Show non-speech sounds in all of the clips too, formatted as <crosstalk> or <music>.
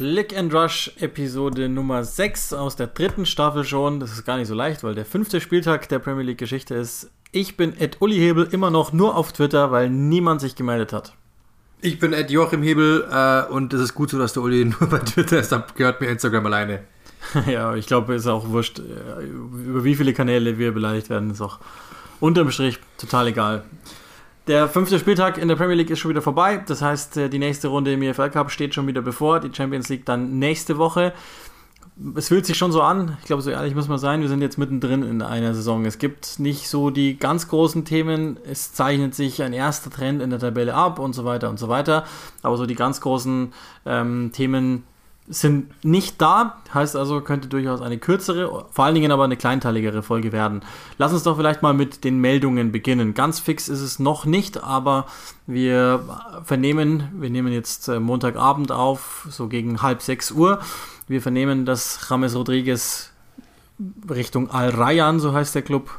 Click and Rush Episode Nummer 6 aus der dritten Staffel schon. Das ist gar nicht so leicht, weil der fünfte Spieltag der Premier League Geschichte ist. Ich bin Ed Uli Hebel immer noch nur auf Twitter, weil niemand sich gemeldet hat. Ich bin Ed Joachim Hebel äh, und es ist gut so, dass der Uli <laughs> nur bei Twitter ist. Da gehört mir Instagram alleine. <laughs> ja, ich glaube, es ist auch wurscht, äh, über wie viele Kanäle wir beleidigt werden, ist auch unterm Strich total egal. Der fünfte Spieltag in der Premier League ist schon wieder vorbei. Das heißt, äh, die nächste Runde im EFL Cup steht schon wieder bevor. Die Champions League dann nächste Woche. Es fühlt sich schon so an. Ich glaube, so ehrlich muss man sein. Wir sind jetzt mittendrin in einer Saison. Es gibt nicht so die ganz großen Themen. Es zeichnet sich ein erster Trend in der Tabelle ab und so weiter und so weiter. Aber so die ganz großen ähm, Themen sind nicht da, heißt also, könnte durchaus eine kürzere, vor allen Dingen aber eine kleinteiligere Folge werden. Lass uns doch vielleicht mal mit den Meldungen beginnen. Ganz fix ist es noch nicht, aber wir vernehmen, wir nehmen jetzt äh, Montagabend auf, so gegen halb sechs Uhr. Wir vernehmen, dass James Rodriguez Richtung Al Rayyan, so heißt der Club,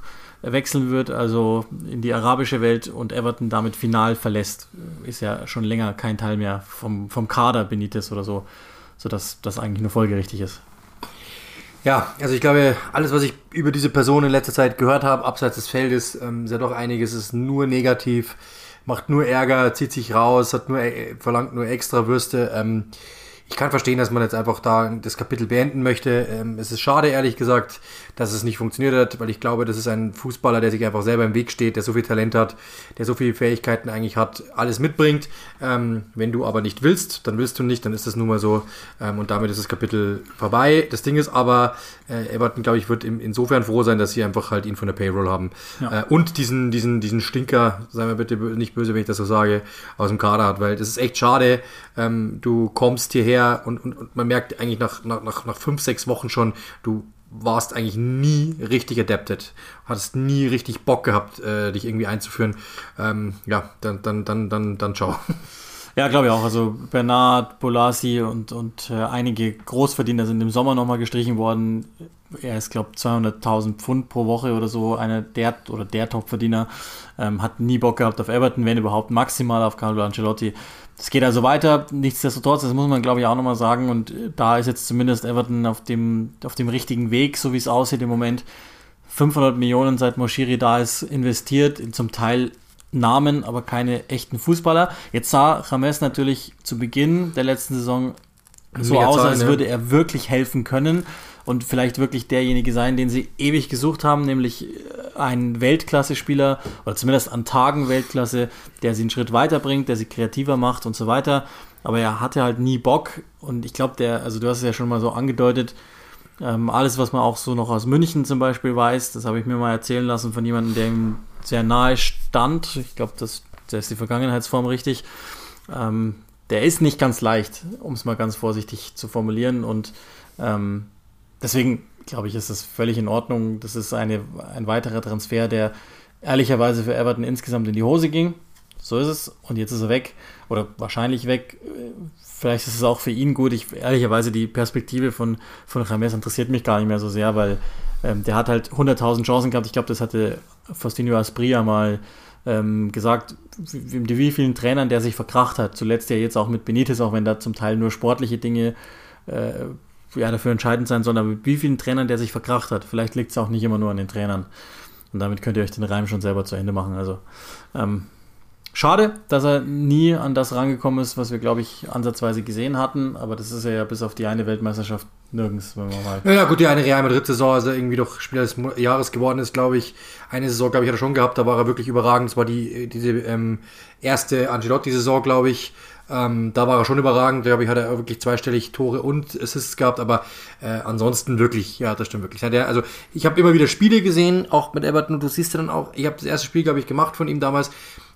wechseln wird, also in die arabische Welt und Everton damit final verlässt. Ist ja schon länger kein Teil mehr vom, vom Kader Benitez oder so sodass das eigentlich nur folgerichtig ist. Ja, also ich glaube, alles, was ich über diese Person in letzter Zeit gehört habe, abseits des Feldes, ähm, ist ja doch einiges, ist nur negativ, macht nur Ärger, zieht sich raus, hat nur, äh, verlangt nur extra Würste. Ähm, ich kann verstehen, dass man jetzt einfach da das Kapitel beenden möchte. Ähm, es ist schade, ehrlich gesagt, dass es nicht funktioniert hat, weil ich glaube, das ist ein Fußballer, der sich einfach selber im Weg steht, der so viel Talent hat, der so viele Fähigkeiten eigentlich hat, alles mitbringt. Ähm, wenn du aber nicht willst, dann willst du nicht, dann ist das nun mal so. Ähm, und damit ist das Kapitel vorbei. Das Ding ist aber, äh, Everton, glaube ich, wird in, insofern froh sein, dass sie einfach halt ihn von der Payroll haben. Ja. Äh, und diesen, diesen, diesen Stinker, sei mir bitte nicht böse, wenn ich das so sage, aus dem Kader hat, weil das ist echt schade. Ähm, du kommst hierher und, und, und man merkt eigentlich nach, nach, nach fünf, sechs Wochen schon, du warst eigentlich nie richtig adapted, hattest nie richtig Bock gehabt, äh, dich irgendwie einzuführen. Ähm, ja, dann, dann, dann, dann, dann ciao. <laughs> Ja, glaube ich auch. Also Bernard, Bolasi und, und äh, einige Großverdiener sind im Sommer nochmal gestrichen worden. Er ist, glaube ich, 200.000 Pfund pro Woche oder so, einer der oder der Topverdiener. Ähm, hat nie Bock gehabt auf Everton, wenn überhaupt maximal auf Carlo Ancelotti. Es geht also weiter. Nichtsdestotrotz, das muss man glaube ich auch nochmal sagen. Und da ist jetzt zumindest Everton auf dem, auf dem richtigen Weg, so wie es aussieht im Moment. 500 Millionen seit Moshiri da ist investiert, in zum Teil Namen, aber keine echten Fußballer. Jetzt sah James natürlich zu Beginn der letzten Saison so aus, als würde er wirklich helfen können und vielleicht wirklich derjenige sein, den sie ewig gesucht haben, nämlich äh, ein Weltklasse-Spieler oder zumindest an Tagen Weltklasse, der sie einen Schritt weiterbringt, der sie kreativer macht und so weiter. Aber er hatte halt nie Bock und ich glaube, der, also du hast es ja schon mal so angedeutet, ähm, alles, was man auch so noch aus München zum Beispiel weiß, das habe ich mir mal erzählen lassen von jemandem, der ihm sehr nahe stand. Ich glaube, das, das ist die Vergangenheitsform richtig. Ähm, der ist nicht ganz leicht, um es mal ganz vorsichtig zu formulieren und ähm, deswegen glaube ich, ist das völlig in Ordnung. Das ist eine, ein weiterer Transfer, der ehrlicherweise für Everton insgesamt in die Hose ging. So ist es. Und jetzt ist er weg. Oder wahrscheinlich weg. Vielleicht ist es auch für ihn gut. Ich, ehrlicherweise, die Perspektive von, von James interessiert mich gar nicht mehr so sehr, weil ähm, der hat halt 100.000 Chancen gehabt. Ich glaube, das hatte Faustino Aspria mal ähm, gesagt, wie, wie vielen Trainern der sich verkracht hat. Zuletzt ja jetzt auch mit Benitez, auch wenn da zum Teil nur sportliche Dinge äh, ja, dafür entscheidend sein aber mit wie vielen Trainern der sich verkracht hat. Vielleicht liegt es auch nicht immer nur an den Trainern. Und damit könnt ihr euch den Reim schon selber zu Ende machen. Also ähm, schade, dass er nie an das rangekommen ist, was wir, glaube ich, ansatzweise gesehen hatten. Aber das ist ja bis auf die eine Weltmeisterschaft nirgends, wenn man mal. Ja, gut, die eine Real Madrid-Saison, also irgendwie doch Spieler des Jahres geworden ist, glaube ich. Eine Saison, glaube ich, hat er schon gehabt, da war er wirklich überragend. Das war die, diese ähm, erste Angelotti-Saison, glaube ich. Ähm, da war er schon überragend. Da glaube ich, hat er wirklich zweistellig Tore und Assists gehabt, aber äh, ansonsten wirklich, ja, das stimmt wirklich. Der, also ich habe immer wieder Spiele gesehen, auch mit Everton, du siehst dann auch, ich habe das erste Spiel, glaube ich, gemacht von ihm damals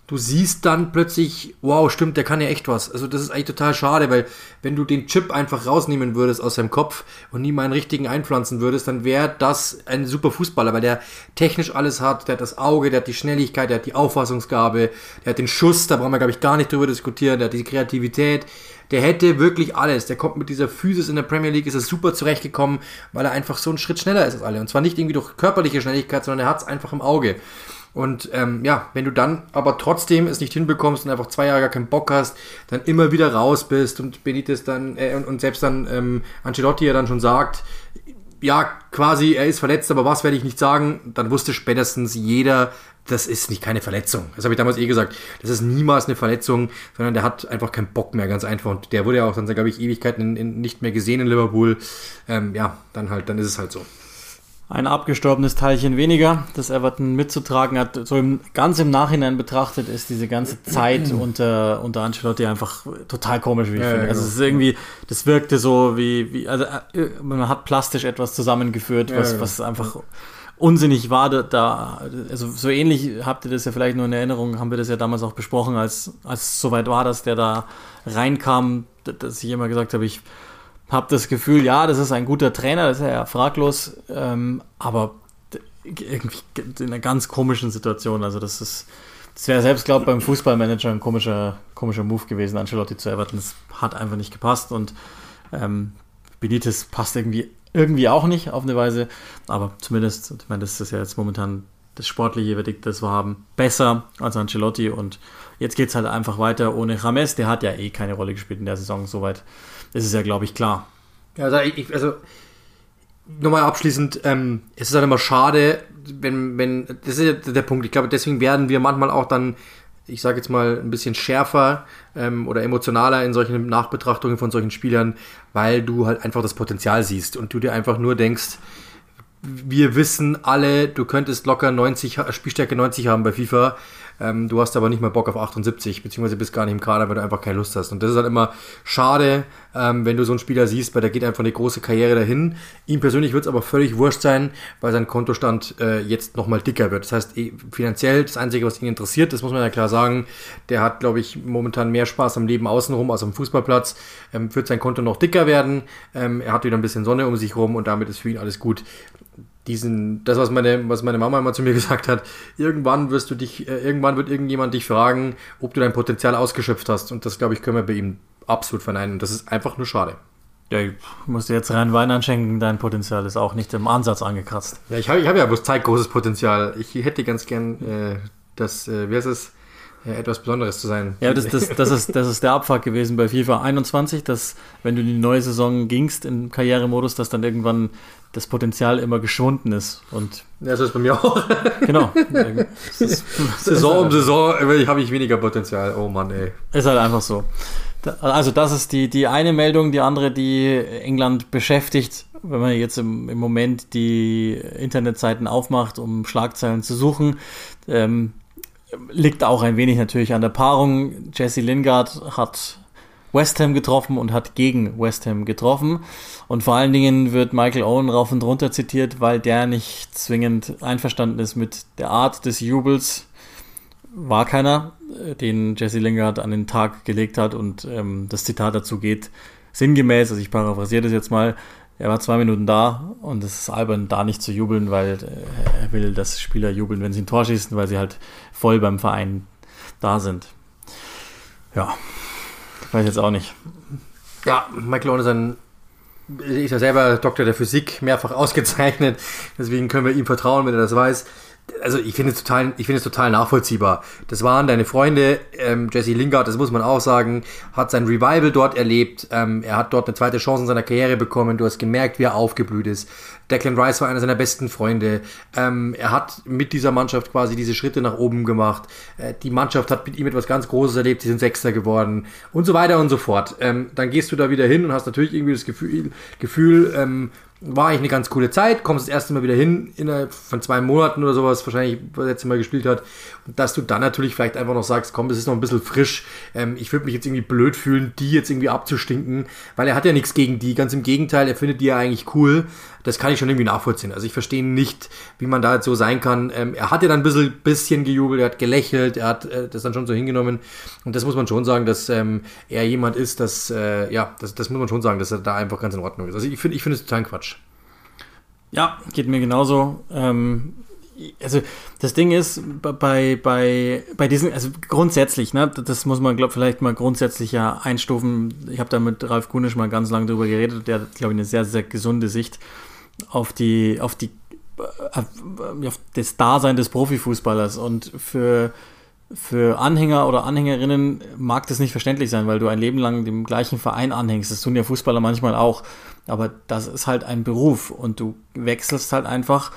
du siehst dann plötzlich, wow, stimmt, der kann ja echt was. Also das ist eigentlich total schade, weil wenn du den Chip einfach rausnehmen würdest aus seinem Kopf und nie mal einen richtigen einpflanzen würdest, dann wäre das ein super Fußballer, weil der technisch alles hat, der hat das Auge, der hat die Schnelligkeit, der hat die Auffassungsgabe, der hat den Schuss, da brauchen wir, glaube ich, gar nicht drüber diskutieren, der hat die Kreativität, der hätte wirklich alles. Der kommt mit dieser Physis in der Premier League, ist er super zurechtgekommen, weil er einfach so einen Schritt schneller ist als alle. Und zwar nicht irgendwie durch körperliche Schnelligkeit, sondern er hat es einfach im Auge. Und ähm, ja, wenn du dann aber trotzdem es nicht hinbekommst und einfach zwei Jahre gar keinen Bock hast, dann immer wieder raus bist und Benitez dann äh, und, und, selbst dann ähm, Ancelotti ja dann schon sagt, ja, quasi, er ist verletzt, aber was werde ich nicht sagen, dann wusste spätestens jeder, das ist nicht keine Verletzung. Das habe ich damals eh gesagt. Das ist niemals eine Verletzung, sondern der hat einfach keinen Bock mehr, ganz einfach. Und der wurde ja auch dann, glaube ich, Ewigkeiten in, in nicht mehr gesehen in Liverpool. Ähm, ja, dann halt, dann ist es halt so ein abgestorbenes Teilchen weniger, das Everton mitzutragen hat. So im, ganz im Nachhinein betrachtet ist diese ganze Zeit <clears throat> unter, unter Ancelotti einfach total komisch, wie ich ja, finde. Also genau. es ist irgendwie, das wirkte so wie, wie also äh, man hat plastisch etwas zusammengeführt, was, ja, was einfach unsinnig war. Da, also so ähnlich habt ihr das ja vielleicht nur in Erinnerung, haben wir das ja damals auch besprochen, als, als es soweit war, dass der da reinkam, dass ich immer gesagt habe, ich habe das Gefühl, ja, das ist ein guter Trainer, das ist ja fraglos, ähm, aber irgendwie in einer ganz komischen Situation. Also das ist, das wäre selbst, glaube ich, beim Fußballmanager ein komischer, komischer Move gewesen, Ancelotti zu Everton. Das hat einfach nicht gepasst und ähm, Benitez passt irgendwie, irgendwie auch nicht auf eine Weise, aber zumindest, ich meine, das ist ja jetzt momentan das Sportliche, das wir haben, besser als Ancelotti und jetzt geht es halt einfach weiter ohne Rames, der hat ja eh keine Rolle gespielt in der Saison, soweit ist es ja, glaube ich, klar. Also, ich, also nochmal abschließend, ähm, es ist halt immer schade, wenn, wenn, das ist ja der Punkt, ich glaube, deswegen werden wir manchmal auch dann, ich sage jetzt mal, ein bisschen schärfer ähm, oder emotionaler in solchen Nachbetrachtungen von solchen Spielern, weil du halt einfach das Potenzial siehst und du dir einfach nur denkst, wir wissen alle, du könntest locker 90, Spielstärke 90 haben bei FIFA. Ähm, du hast aber nicht mal Bock auf 78, beziehungsweise bist gar nicht im Kader, weil du einfach keine Lust hast. Und das ist halt immer schade, ähm, wenn du so einen Spieler siehst, weil der geht einfach eine große Karriere dahin. Ihm persönlich wird es aber völlig wurscht sein, weil sein Kontostand äh, jetzt nochmal dicker wird. Das heißt, eh, finanziell, das Einzige, was ihn interessiert, das muss man ja klar sagen, der hat, glaube ich, momentan mehr Spaß am Leben außenrum als am Fußballplatz. Ähm, wird sein Konto noch dicker werden. Ähm, er hat wieder ein bisschen Sonne um sich rum und damit ist für ihn alles gut diesen, das, was meine, was meine Mama immer zu mir gesagt hat, irgendwann wirst du dich, äh, irgendwann wird irgendjemand dich fragen, ob du dein Potenzial ausgeschöpft hast. Und das, glaube ich, können wir bei ihm absolut verneinen. Und das ist einfach nur schade. Ja, ich muss dir jetzt rein Wein anschenken, dein Potenzial ist auch nicht im Ansatz angekratzt. Ja, ich habe ich hab ja bloß Zeit großes Potenzial. Ich hätte ganz gern äh, das, äh, wie heißt es, ja, etwas Besonderes zu sein. Ja, das, das, das, ist, das ist der Abfuck gewesen bei FIFA 21, dass wenn du in die neue Saison gingst im Karrieremodus, dass dann irgendwann das Potenzial immer geschwunden ist. Und ja, das ist bei mir auch. Genau. <laughs> Saison um Saison habe ich weniger Potenzial. Oh Mann, ey. Ist halt einfach so. Also das ist die, die eine Meldung, die andere, die England beschäftigt, wenn man jetzt im, im Moment die Internetseiten aufmacht, um Schlagzeilen zu suchen. Ähm, liegt auch ein wenig natürlich an der Paarung. Jesse Lingard hat West Ham getroffen und hat gegen West Ham getroffen. Und vor allen Dingen wird Michael Owen rauf und runter zitiert, weil der nicht zwingend einverstanden ist mit der Art des Jubels. War keiner, äh, den Jesse Lingard an den Tag gelegt hat. Und ähm, das Zitat dazu geht sinngemäß, also ich paraphrasiere das jetzt mal, er war zwei Minuten da und es ist albern, da nicht zu jubeln, weil äh, er will, dass Spieler jubeln, wenn sie ein Tor schießen, weil sie halt voll beim Verein da sind. Ja, weiß jetzt auch nicht. Ja, Michael Owen ist ein ist ja selber Doktor der Physik, mehrfach ausgezeichnet. Deswegen können wir ihm vertrauen, wenn er das weiß also ich finde es total, ich finde es total nachvollziehbar. Das waren deine Freunde, ähm, Jesse Lingard, das muss man auch sagen, hat sein Revival dort erlebt. Ähm, er hat dort eine zweite Chance in seiner Karriere bekommen. Du hast gemerkt, wie er aufgeblüht ist. Declan Rice war einer seiner besten Freunde. Ähm, er hat mit dieser Mannschaft quasi diese Schritte nach oben gemacht. Äh, die Mannschaft hat mit ihm etwas ganz Großes erlebt. Sie sind Sechster geworden und so weiter und so fort. Ähm, dann gehst du da wieder hin und hast natürlich irgendwie das Gefühl, Gefühl ähm, war eigentlich eine ganz coole Zeit, kommst das erste Mal wieder hin, innerhalb von zwei Monaten oder sowas, wahrscheinlich, was er letzte Mal gespielt hat. Und dass du dann natürlich vielleicht einfach noch sagst, komm, das ist noch ein bisschen frisch, ähm, ich würde mich jetzt irgendwie blöd fühlen, die jetzt irgendwie abzustinken, weil er hat ja nichts gegen die, ganz im Gegenteil, er findet die ja eigentlich cool das kann ich schon irgendwie nachvollziehen. Also ich verstehe nicht, wie man da jetzt so sein kann. Ähm, er hat ja dann ein bisschen, bisschen gejubelt, er hat gelächelt, er hat äh, das dann schon so hingenommen. Und das muss man schon sagen, dass ähm, er jemand ist, dass, äh, ja, das, das muss man schon sagen, dass er da einfach ganz in Ordnung ist. Also ich finde ich finde es total Quatsch. Ja, geht mir genauso. Ähm, also das Ding ist, bei, bei, bei diesen, also grundsätzlich, ne, das muss man, glaube vielleicht mal grundsätzlich ja einstufen. Ich habe da mit Ralf Kunisch mal ganz lange drüber geredet, der hat, glaube ich, eine sehr, sehr gesunde Sicht auf die, auf die auf das Dasein des Profifußballers. Und für, für Anhänger oder Anhängerinnen mag das nicht verständlich sein, weil du ein Leben lang dem gleichen Verein anhängst. Das tun ja Fußballer manchmal auch. Aber das ist halt ein Beruf und du wechselst halt einfach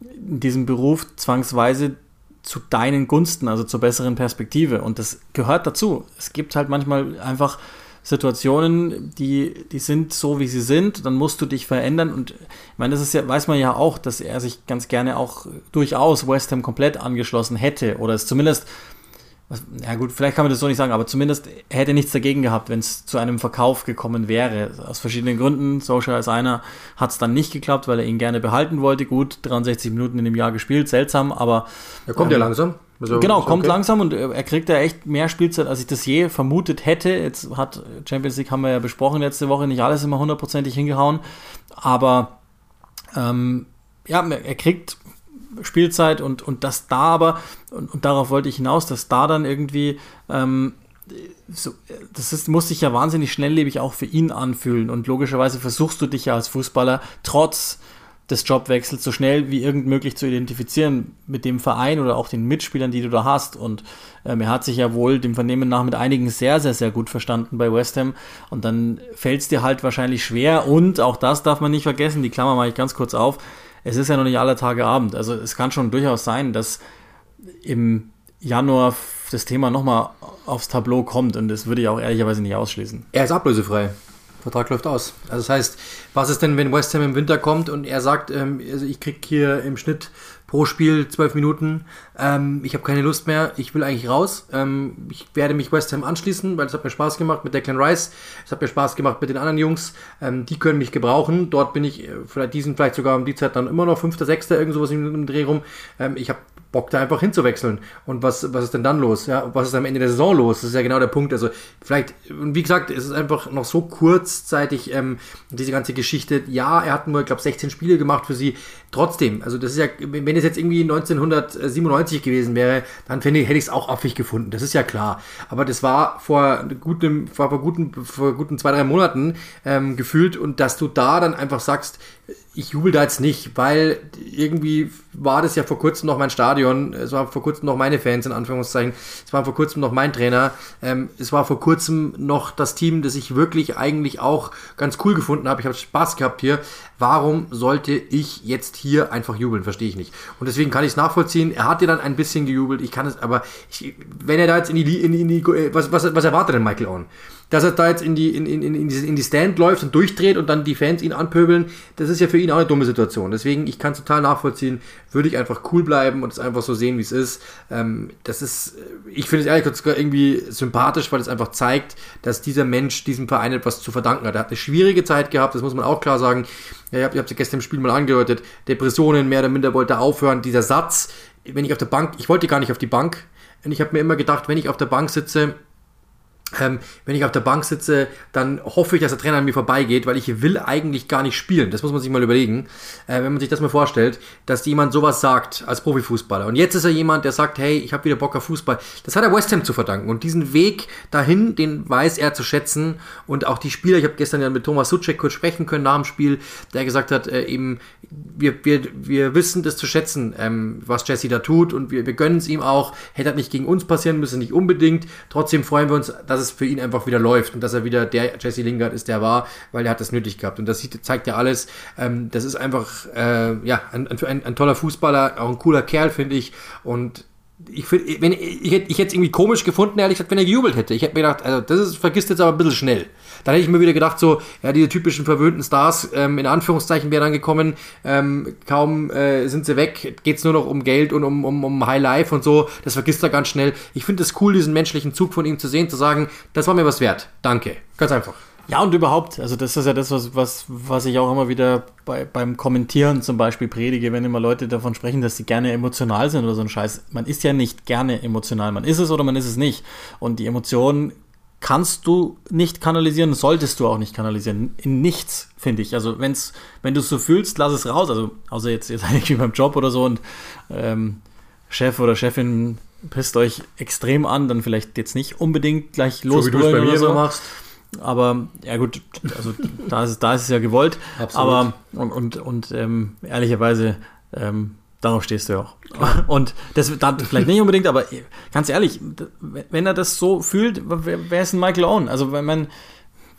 in diesem Beruf zwangsweise zu deinen Gunsten, also zur besseren Perspektive. Und das gehört dazu. Es gibt halt manchmal einfach Situationen, die, die sind so, wie sie sind, dann musst du dich verändern. Und ich meine, das ist ja, weiß man ja auch, dass er sich ganz gerne auch durchaus West Ham komplett angeschlossen hätte oder es zumindest was, ja gut, vielleicht kann man das so nicht sagen, aber zumindest hätte nichts dagegen gehabt, wenn es zu einem Verkauf gekommen wäre. Aus verschiedenen Gründen. Social als einer hat es dann nicht geklappt, weil er ihn gerne behalten wollte. Gut, 63 Minuten in dem Jahr gespielt, seltsam, aber. Er kommt ähm, ja langsam. Also, genau, kommt okay. langsam und er kriegt ja echt mehr Spielzeit, als ich das je vermutet hätte. Jetzt hat Champions League, haben wir ja besprochen letzte Woche, nicht alles immer hundertprozentig hingehauen, aber ähm, ja, er kriegt Spielzeit und, und dass da aber, und, und darauf wollte ich hinaus, dass da dann irgendwie, ähm, so, das ist, muss sich ja wahnsinnig schnelllebig auch für ihn anfühlen und logischerweise versuchst du dich ja als Fußballer trotz des Jobwechsels so schnell wie irgend möglich zu identifizieren mit dem Verein oder auch den Mitspielern, die du da hast. Und ähm, er hat sich ja wohl dem Vernehmen nach mit einigen sehr, sehr, sehr gut verstanden bei West Ham. Und dann fällt es dir halt wahrscheinlich schwer. Und auch das darf man nicht vergessen, die Klammer mache ich ganz kurz auf es ist ja noch nicht aller Tage Abend. Also es kann schon durchaus sein, dass im Januar das Thema nochmal aufs Tableau kommt und das würde ich auch ehrlicherweise nicht ausschließen. Er ist ablösefrei. Vertrag läuft aus. Also das heißt, was ist denn, wenn West Ham im Winter kommt und er sagt, ähm, also ich kriege hier im Schnitt pro Spiel zwölf Minuten. Ähm, ich habe keine Lust mehr, ich will eigentlich raus. Ähm, ich werde mich West Ham anschließen, weil es hat mir Spaß gemacht mit Declan Rice. Es hat mir Spaß gemacht mit den anderen Jungs. Ähm, die können mich gebrauchen. Dort bin ich, äh, vielleicht diesen vielleicht sogar um die Zeit dann immer noch fünfter, sechster, irgend sowas im Dreh rum. Ähm, ich habe Bock da einfach hinzuwechseln. Und was, was ist denn dann los? Ja, was ist am Ende der Saison los? Das ist ja genau der Punkt. Also vielleicht, wie gesagt, es ist einfach noch so kurzzeitig ähm, diese ganze Geschichte. Ja, er hat nur, ich glaube, 16 Spiele gemacht für sie. Trotzdem, also das ist ja, wenn es jetzt irgendwie 1997 gewesen wäre, dann fände, hätte ich es auch affig gefunden. Das ist ja klar. Aber das war vor gutem, vor, vor guten, vor guten zwei, drei Monaten ähm, gefühlt und dass du da dann einfach sagst, ich jubel da jetzt nicht, weil irgendwie war das ja vor kurzem noch mein Stadion, es war vor kurzem noch meine Fans in Anführungszeichen, es war vor kurzem noch mein Trainer, ähm, es war vor kurzem noch das Team, das ich wirklich eigentlich auch ganz cool gefunden habe. Ich habe Spaß gehabt hier. Warum sollte ich jetzt hier einfach jubeln? Verstehe ich nicht. Und deswegen kann ich es nachvollziehen. Er hat dir dann ein bisschen gejubelt. Ich kann es, aber ich, wenn er da jetzt in die, in die, in die was, was, was erwartet denn Michael Owen? dass er da jetzt in die, in, in, in, in die Stand läuft und durchdreht und dann die Fans ihn anpöbeln, das ist ja für ihn auch eine dumme Situation. Deswegen, ich kann es total nachvollziehen, würde ich einfach cool bleiben und es einfach so sehen, wie es ist. Ähm, das ist, ich finde es ehrlich gesagt irgendwie sympathisch, weil es einfach zeigt, dass dieser Mensch diesem Verein etwas zu verdanken hat. Er hat eine schwierige Zeit gehabt, das muss man auch klar sagen. Ja, ich habe es gestern im Spiel mal angedeutet. Depressionen, mehr oder minder wollte aufhören. Dieser Satz, wenn ich auf der Bank, ich wollte gar nicht auf die Bank. Und ich habe mir immer gedacht, wenn ich auf der Bank sitze, ähm, wenn ich auf der Bank sitze, dann hoffe ich, dass der Trainer an mir vorbeigeht, weil ich will eigentlich gar nicht spielen. Das muss man sich mal überlegen, äh, wenn man sich das mal vorstellt, dass jemand sowas sagt als Profifußballer. Und jetzt ist er jemand, der sagt, hey, ich habe wieder Bock auf Fußball. Das hat er West Ham zu verdanken. Und diesen Weg dahin, den weiß er zu schätzen. Und auch die Spieler, ich habe gestern ja mit Thomas Suchek kurz sprechen können nach dem Spiel, der gesagt hat, äh, eben, wir, wir, wir wissen das zu schätzen, ähm, was Jesse da tut. Und wir, wir gönnen es ihm auch. Hätte das nicht gegen uns passieren müssen, nicht unbedingt. Trotzdem freuen wir uns, dass dass es für ihn einfach wieder läuft und dass er wieder der Jesse Lingard ist, der war, weil er hat das nötig gehabt. Und das zeigt ja alles. Ähm, das ist einfach äh, ja, ein, ein, ein, toller Fußballer, auch ein cooler Kerl, finde ich. Und ich, wenn, ich, hätte, ich hätte es irgendwie komisch gefunden, ehrlich gesagt, wenn er gejubelt hätte. Ich hätte mir gedacht, also das ist, vergisst jetzt aber ein bisschen schnell. Dann hätte ich mir wieder gedacht, so, ja, diese typischen verwöhnten Stars, ähm, in Anführungszeichen wären dann gekommen, ähm, kaum äh, sind sie weg, geht es nur noch um Geld und um, um, um High Life und so, das vergisst er ganz schnell. Ich finde es cool, diesen menschlichen Zug von ihm zu sehen, zu sagen, das war mir was wert. Danke. Ganz einfach. Ja, und überhaupt, also das ist ja das, was, was, was ich auch immer wieder bei, beim Kommentieren zum Beispiel predige, wenn immer Leute davon sprechen, dass sie gerne emotional sind oder so ein Scheiß. Man ist ja nicht gerne emotional. Man ist es oder man ist es nicht. Und die Emotionen kannst du nicht kanalisieren, solltest du auch nicht kanalisieren. In nichts, finde ich. Also wenn's, wenn du es so fühlst, lass es raus. Also außer jetzt, jetzt <laughs> eigentlich wie beim Job oder so und ähm, Chef oder Chefin pisst euch extrem an, dann vielleicht jetzt nicht unbedingt gleich los. So wie du es bei mir so machst. Aber ja gut, also da ist, da ist es ja gewollt. Absolut. Aber und, und, und ähm, ehrlicherweise ähm, darauf stehst du ja auch. Und das dann vielleicht nicht unbedingt, aber ganz ehrlich, wenn er das so fühlt, wer, wer ist ein Michael Owen? Also wenn man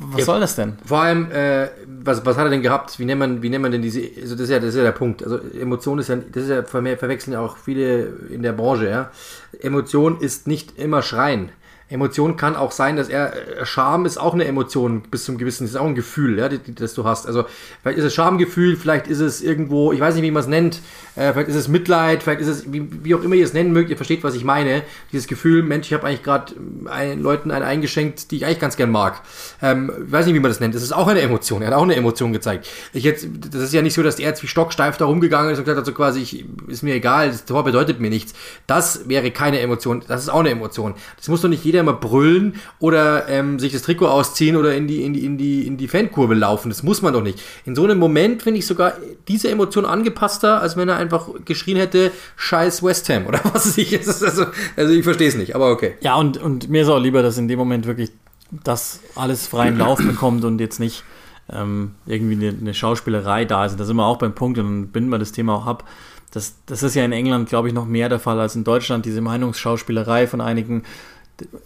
was ja, soll das denn? Vor allem, äh, was, was hat er denn gehabt? Wie nennt man, wie nennt man denn diese, also das ist ja, das ist ja der Punkt. Also Emotion ist ja, das ist ja, verwechseln ja auch viele in der Branche, ja. Emotion ist nicht immer Schreien. Emotion kann auch sein, dass er äh, Scham ist auch eine Emotion bis zum gewissen, ist auch ein Gefühl, ja, das du hast. Also vielleicht ist es Schamgefühl, vielleicht ist es irgendwo, ich weiß nicht, wie man es nennt, äh, vielleicht ist es Mitleid, vielleicht ist es, wie, wie, auch immer ihr es nennen mögt, ihr versteht, was ich meine. Dieses Gefühl, Mensch, ich habe eigentlich gerade Leuten einen eingeschenkt, die ich eigentlich ganz gern mag. Ähm, ich weiß nicht, wie man das nennt. Das ist auch eine Emotion. Er hat auch eine Emotion gezeigt. Ich jetzt, das ist ja nicht so, dass er jetzt wie stocksteif da rumgegangen ist und gesagt hat, so quasi, ich, ist mir egal, das Tor bedeutet mir nichts. Das wäre keine Emotion. Das ist auch eine Emotion. Das muss doch nicht jeder immer brüllen oder ähm, sich das Trikot ausziehen oder in die, in die, in die, in die Fankurve laufen. Das muss man doch nicht. In so einem Moment finde ich sogar diese Emotion angepasster, als wenn er einfach geschrien hätte, scheiß West Ham oder <laughs> was weiß ich. Also, also ich verstehe es nicht, aber okay. Ja, und, und mir ist auch lieber, dass in dem Moment wirklich das alles freien Lauf bekommt und jetzt nicht ähm, irgendwie eine, eine, Schauspielerei da ist. Da sind wir auch beim Punkt und dann binden wir das Thema auch ab. Das, das ist ja in England, glaube ich, noch mehr der Fall als in Deutschland, diese Meinungsschauspielerei von einigen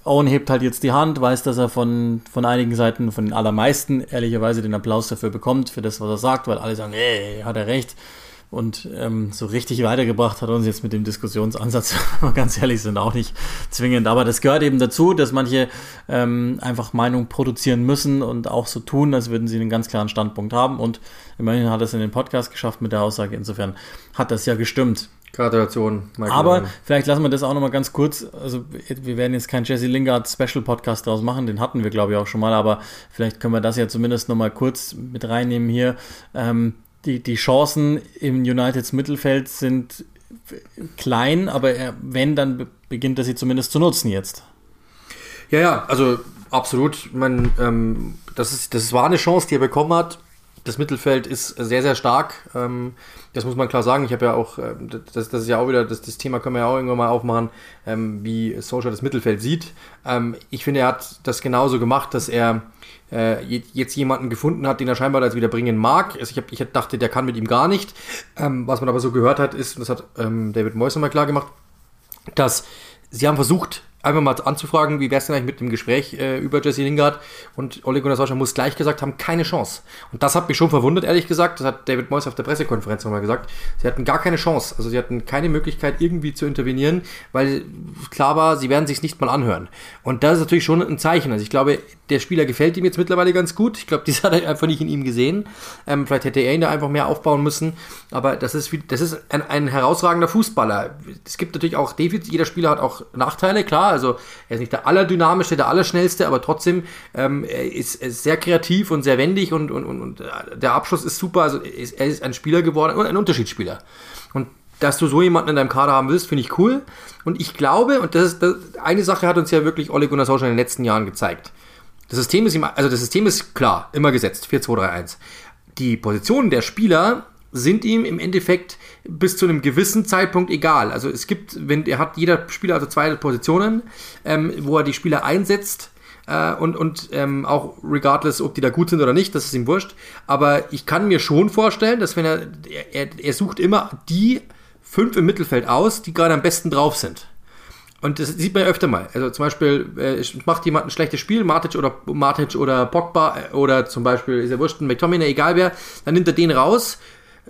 Owen hebt halt jetzt die Hand, weiß, dass er von, von einigen Seiten, von den allermeisten, ehrlicherweise den Applaus dafür bekommt, für das, was er sagt, weil alle sagen, ey, hat er recht. Und ähm, so richtig weitergebracht hat uns jetzt mit dem Diskussionsansatz, <laughs> ganz ehrlich, sind auch nicht zwingend. Aber das gehört eben dazu, dass manche ähm, einfach Meinung produzieren müssen und auch so tun, als würden sie einen ganz klaren Standpunkt haben. Und immerhin hat er es in den Podcast geschafft mit der Aussage. Insofern hat das ja gestimmt. Gratulation. Michael Aber vielleicht lassen wir das auch nochmal ganz kurz. Also, wir werden jetzt keinen Jesse Lingard Special Podcast draus machen, den hatten wir, glaube ich, auch schon mal. Aber vielleicht können wir das ja zumindest nochmal kurz mit reinnehmen hier. Ähm, die, die Chancen im Uniteds Mittelfeld sind klein, aber wenn, dann beginnt er sie zumindest zu nutzen jetzt. Ja, ja, also absolut. Man, ähm, das, ist, das war eine Chance, die er bekommen hat das Mittelfeld ist sehr, sehr stark. Ähm, das muss man klar sagen. Ich habe ja auch, äh, das, das ist ja auch wieder, das, das Thema können wir ja auch irgendwann mal aufmachen, ähm, wie Solskjaer das Mittelfeld sieht. Ähm, ich finde, er hat das genauso gemacht, dass er äh, jetzt jemanden gefunden hat, den er scheinbar jetzt wieder bringen mag. Also ich, hab, ich dachte, der kann mit ihm gar nicht. was man aber so gehört hat, ist, und das hat David Moyes nochmal klar gemacht, dass sie haben versucht, einfach mal anzufragen, wie wäre es denn eigentlich mit dem Gespräch äh, über Jesse Lingard und Ole Gunnar Solskjaer muss gleich gesagt haben, keine Chance. Und das hat mich schon verwundert, ehrlich gesagt. Das hat David Moyes auf der Pressekonferenz nochmal gesagt. Sie hatten gar keine Chance. Also sie hatten keine Möglichkeit, irgendwie zu intervenieren, weil klar war, sie werden sich nicht mal anhören. Und das ist natürlich schon ein Zeichen. Also ich glaube, der Spieler gefällt ihm jetzt mittlerweile ganz gut. Ich glaube, <laughs> das hat er einfach nicht in ihm gesehen. Ähm, vielleicht hätte er ihn da einfach mehr aufbauen müssen. Aber das ist, das ist ein, ein herausragender Fußballer. Es gibt natürlich auch Defizite. Jeder Spieler hat auch Nachteile, klar. Also er ist nicht der allerdynamischste, der allerschnellste, aber trotzdem ähm, er ist, er ist sehr kreativ und sehr wendig und, und, und, und der Abschluss ist super. Also er ist, er ist ein Spieler geworden und ein Unterschiedsspieler. Und dass du so jemanden in deinem Kader haben willst, finde ich cool. Und ich glaube, und das ist das, eine Sache hat uns ja wirklich Ole Gunnar Solskjaer in den letzten Jahren gezeigt. Das System ist also das System ist klar, immer gesetzt, 4-2-3-1. Die Positionen der Spieler sind ihm im Endeffekt bis zu einem gewissen Zeitpunkt egal. Also es gibt, wenn er hat jeder Spieler also zwei Positionen, ähm, wo er die Spieler einsetzt. Äh, und und ähm, auch regardless, ob die da gut sind oder nicht, das ist ihm wurscht. Aber ich kann mir schon vorstellen, dass wenn er, er, er sucht immer die fünf im Mittelfeld aus, die gerade am besten drauf sind. Und das sieht man ja öfter mal. Also zum Beispiel äh, macht jemand ein schlechtes Spiel, Matic oder Matic oder Pogba äh, oder zum Beispiel ist er wurscht, McTominay, egal wer, dann nimmt er den raus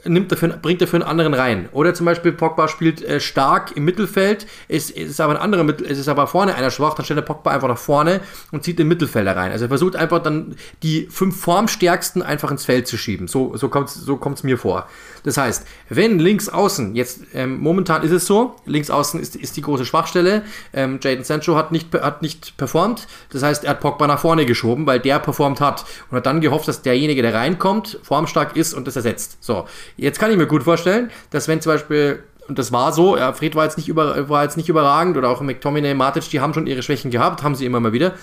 nimmt dafür, bringt dafür einen anderen rein. Oder zum Beispiel Pogba spielt äh, stark im Mittelfeld, ist, ist aber ein anderer Mittel, ist aber vorne einer schwach, dann stellt der Pogba einfach nach vorne und zieht den Mittelfelder rein. Also er versucht einfach dann die fünf formstärksten einfach ins Feld zu schieben. So, so kommt es so kommt's mir vor. Das heißt, wenn links außen, jetzt ähm, momentan ist es so, links außen ist, ist die große Schwachstelle, ähm, Jaden Sancho hat nicht, hat nicht performt, das heißt, er hat Pogba nach vorne geschoben, weil der performt hat und hat dann gehofft, dass derjenige, der reinkommt, formstark ist und das ersetzt. So, Jetzt kann ich mir gut vorstellen, dass wenn zum Beispiel und das war so, ja, Fred war jetzt nicht, über, war jetzt nicht überragend oder auch McTominay, Matic, die haben schon ihre Schwächen gehabt, haben sie immer mal wieder.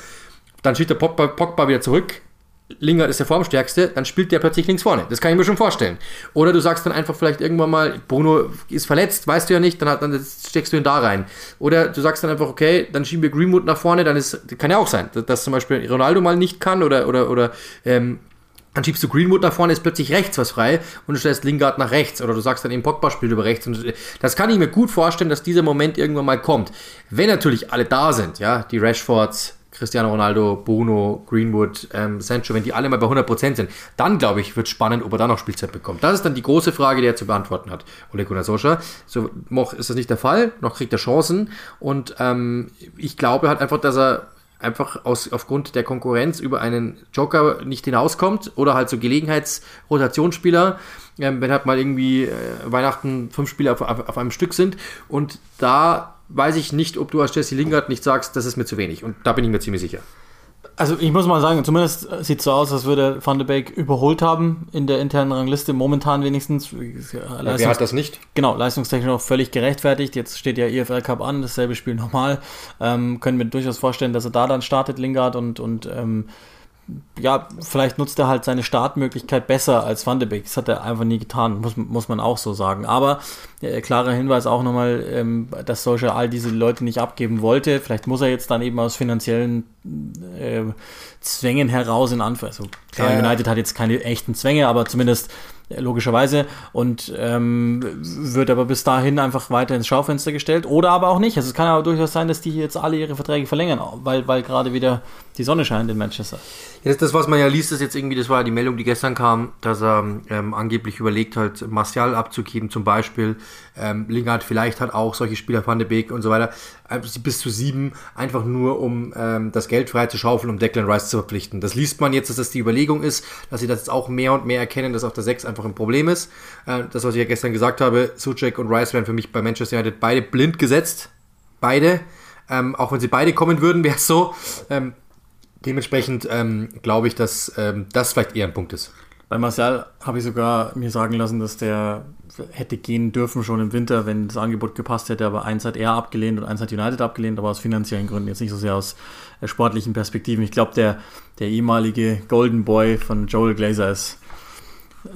Dann schießt der Pogba, Pogba wieder zurück. Lingard ist der Formstärkste, dann spielt der plötzlich links vorne. Das kann ich mir schon vorstellen. Oder du sagst dann einfach vielleicht irgendwann mal, Bruno ist verletzt, weißt du ja nicht, dann, hat, dann steckst du ihn da rein. Oder du sagst dann einfach, okay, dann schieben wir Greenwood nach vorne, dann ist, kann ja auch sein, dass, dass zum Beispiel Ronaldo mal nicht kann oder, oder, oder ähm, Dann schiebst du Greenwood nach vorne, ist plötzlich rechts was frei und du stellst Lingard nach rechts oder du sagst dann eben Pogba spielt über rechts. Und das kann ich mir gut vorstellen, dass dieser Moment irgendwann mal kommt. Wenn natürlich alle da sind, ja, die Rashfords, Cristiano Ronaldo, Bruno, Greenwood, ähm, Sancho, wenn die alle mal bei 100% sind, dann glaube ich, wird spannend, ob er da noch Spielzeit bekommt. Das ist dann die große Frage, die er zu beantworten hat, Ole Gunnar Solskjaer. So noch ist das nicht der Fall, noch kriegt er Chancen und ähm, ich glaube halt einfach, dass er einfach aus, aufgrund der Konkurrenz über einen Joker nicht hinauskommt oder halt so Gelegenheitsrotationsspieler, ähm, wenn halt mal irgendwie äh, Weihnachten fünf Spieler auf, auf, auf einem Stück sind und da weiß ich nicht, ob du als Jesse Lingard nicht sagst, das ist mir zu wenig. Und da bin ich mir ziemlich sicher. Also ich muss mal sagen, zumindest sieht es so aus, als würde Van de Beek überholt haben in der internen Rangliste, momentan wenigstens. Ja, wer hat das nicht? Genau, leistungstechnisch auch völlig gerechtfertigt. Jetzt steht ja EFL Cup an, dasselbe Spiel nochmal. Ähm, können wir durchaus vorstellen, dass er da dann startet, Lingard, und, und ähm, ja, vielleicht nutzt er halt seine Startmöglichkeit besser als Van de Beek. Das hat er einfach nie getan, muss, muss man auch so sagen. Aber äh, klarer Hinweis auch nochmal, ähm, dass Solskjaer all diese Leute nicht abgeben wollte. Vielleicht muss er jetzt dann eben aus finanziellen äh, Zwängen heraus in Anführungszeichen. Also, klar, ja. United hat jetzt keine echten Zwänge, aber zumindest logischerweise und ähm, wird aber bis dahin einfach weiter ins Schaufenster gestellt oder aber auch nicht. Also es kann aber durchaus sein, dass die jetzt alle ihre Verträge verlängern, weil, weil gerade wieder die Sonne scheint in Manchester. Jetzt das, was man ja liest, ist jetzt irgendwie, das war ja die Meldung, die gestern kam, dass er ähm, angeblich überlegt hat, Martial abzugeben zum Beispiel. Ähm, Lingard vielleicht hat auch solche Spieler, Van de Beek und so weiter, äh, bis zu sieben, einfach nur um ähm, das Geld frei zu schaufeln, um Declan Rice zu verpflichten. Das liest man jetzt, dass das die Überlegung ist, dass sie das jetzt auch mehr und mehr erkennen, dass auf der sechs einfach ein Problem ist. Äh, das, was ich ja gestern gesagt habe, Suchek und Rice werden für mich bei Manchester United beide blind gesetzt. Beide. Ähm, auch wenn sie beide kommen würden, <laughs> wäre es so. Ähm, Dementsprechend ähm, glaube ich, dass ähm, das vielleicht eher ein Punkt ist. Bei Martial habe ich sogar mir sagen lassen, dass der hätte gehen dürfen schon im Winter, wenn das Angebot gepasst hätte, aber eins hat er abgelehnt und eins hat United abgelehnt, aber aus finanziellen Gründen, jetzt nicht so sehr aus äh, sportlichen Perspektiven. Ich glaube, der, der ehemalige Golden Boy von Joel Glazer ist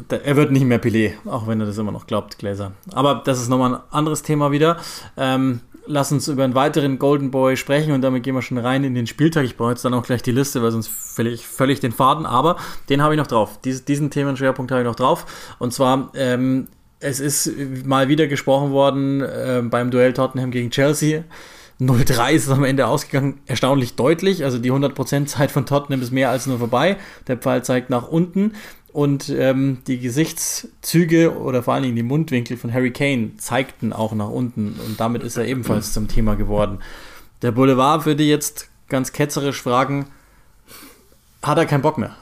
er wird nicht mehr Pelé, auch wenn er das immer noch glaubt, Gläser. Aber das ist nochmal ein anderes Thema wieder. Ähm, lass uns über einen weiteren Golden Boy sprechen und damit gehen wir schon rein in den Spieltag. Ich brauche jetzt dann auch gleich die Liste, weil sonst völlig, völlig den Faden, aber den habe ich noch drauf. Dies, diesen Themenschwerpunkt habe ich noch drauf. Und zwar, ähm, es ist mal wieder gesprochen worden äh, beim Duell Tottenham gegen Chelsea. 0-3 ist es am Ende ausgegangen, erstaunlich deutlich. Also die 100% Zeit von Tottenham ist mehr als nur vorbei. Der Pfeil zeigt nach unten und ähm, die Gesichtszüge oder vor allen Dingen die Mundwinkel von Harry Kane zeigten auch nach unten und damit ist er ebenfalls zum Thema geworden. Der Boulevard würde jetzt ganz ketzerisch fragen, hat er keinen Bock mehr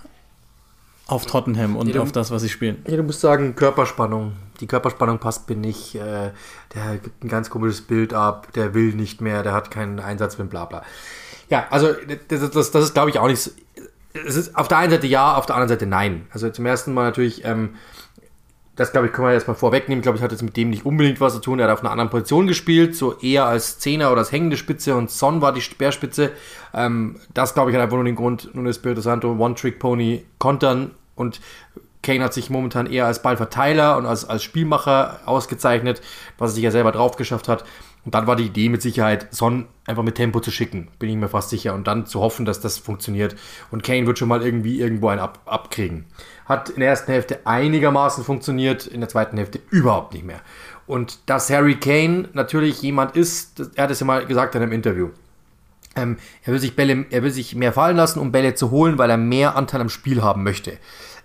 auf Tottenham und ja, auf das, was sie spielen? Ja, du musst sagen, Körperspannung. Die Körperspannung passt mir nicht. Äh, der gibt ein ganz komisches Bild ab, der will nicht mehr, der hat keinen Einsatz, bla bla. Ja, also das, das, das ist, glaube ich, auch nicht so es ist auf der einen Seite ja, auf der anderen Seite nein. Also zum ersten Mal natürlich, ähm, das glaube ich, können wir jetzt mal vorwegnehmen. Ich glaube, ich hatte jetzt mit dem nicht unbedingt was zu tun. Er hat auf einer anderen Position gespielt, so eher als Zehner oder als hängende Spitze und Son war die Speerspitze. Ähm, das glaube ich hat einfach nur den Grund, nun ist Spirito Santo One-Trick-Pony kontern und Kane hat sich momentan eher als Ballverteiler und als, als Spielmacher ausgezeichnet, was er sich ja selber drauf geschafft hat. Und dann war die Idee mit Sicherheit, Son einfach mit Tempo zu schicken, bin ich mir fast sicher. Und dann zu hoffen, dass das funktioniert. Und Kane wird schon mal irgendwie irgendwo einen ab, abkriegen. Hat in der ersten Hälfte einigermaßen funktioniert, in der zweiten Hälfte überhaupt nicht mehr. Und dass Harry Kane natürlich jemand ist, er hat es ja mal gesagt in einem Interview. Ähm, er, will sich Bälle, er will sich mehr fallen lassen, um Bälle zu holen, weil er mehr Anteil am Spiel haben möchte.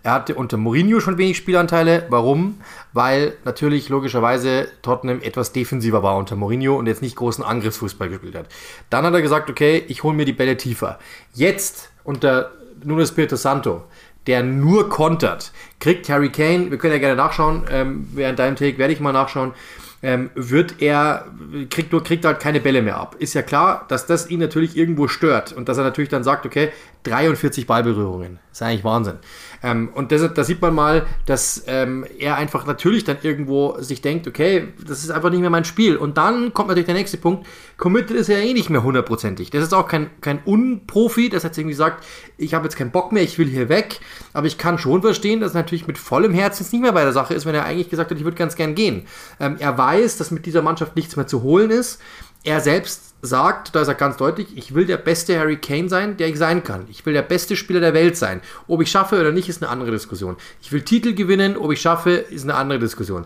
Er hatte unter Mourinho schon wenig Spielanteile. Warum? Weil natürlich logischerweise Tottenham etwas defensiver war unter Mourinho und jetzt nicht großen Angriffsfußball gespielt hat. Dann hat er gesagt, okay, ich hole mir die Bälle tiefer. Jetzt unter Nuno Espirito Santo, der nur kontert, kriegt Harry Kane, wir können ja gerne nachschauen, ähm, während deinem Take werde ich mal nachschauen, ähm, wird er, kriegt, kriegt halt keine Bälle mehr ab. Ist ja klar, dass das ihn natürlich irgendwo stört und dass er natürlich dann sagt, okay, 43 Ballberührungen. ist eigentlich Wahnsinn. Ähm, und deshalb, da sieht man mal, dass ähm, er einfach natürlich dann irgendwo sich denkt, okay, das ist einfach nicht mehr mein Spiel. Und dann kommt natürlich der nächste Punkt, committed ist er ja eh nicht mehr hundertprozentig. Das ist auch kein, kein Unprofi, das hat irgendwie gesagt, ich habe jetzt keinen Bock mehr, ich will hier weg. Aber ich kann schon verstehen, dass er natürlich mit vollem Herzen nicht mehr bei der Sache ist, wenn er eigentlich gesagt hat, ich würde ganz gern gehen. Ähm, er weiß, dass mit dieser Mannschaft nichts mehr zu holen ist. Er selbst sagt, da ist er ganz deutlich, ich will der beste Harry Kane sein, der ich sein kann. Ich will der beste Spieler der Welt sein. Ob ich schaffe oder nicht, ist eine andere Diskussion. Ich will Titel gewinnen, ob ich schaffe, ist eine andere Diskussion.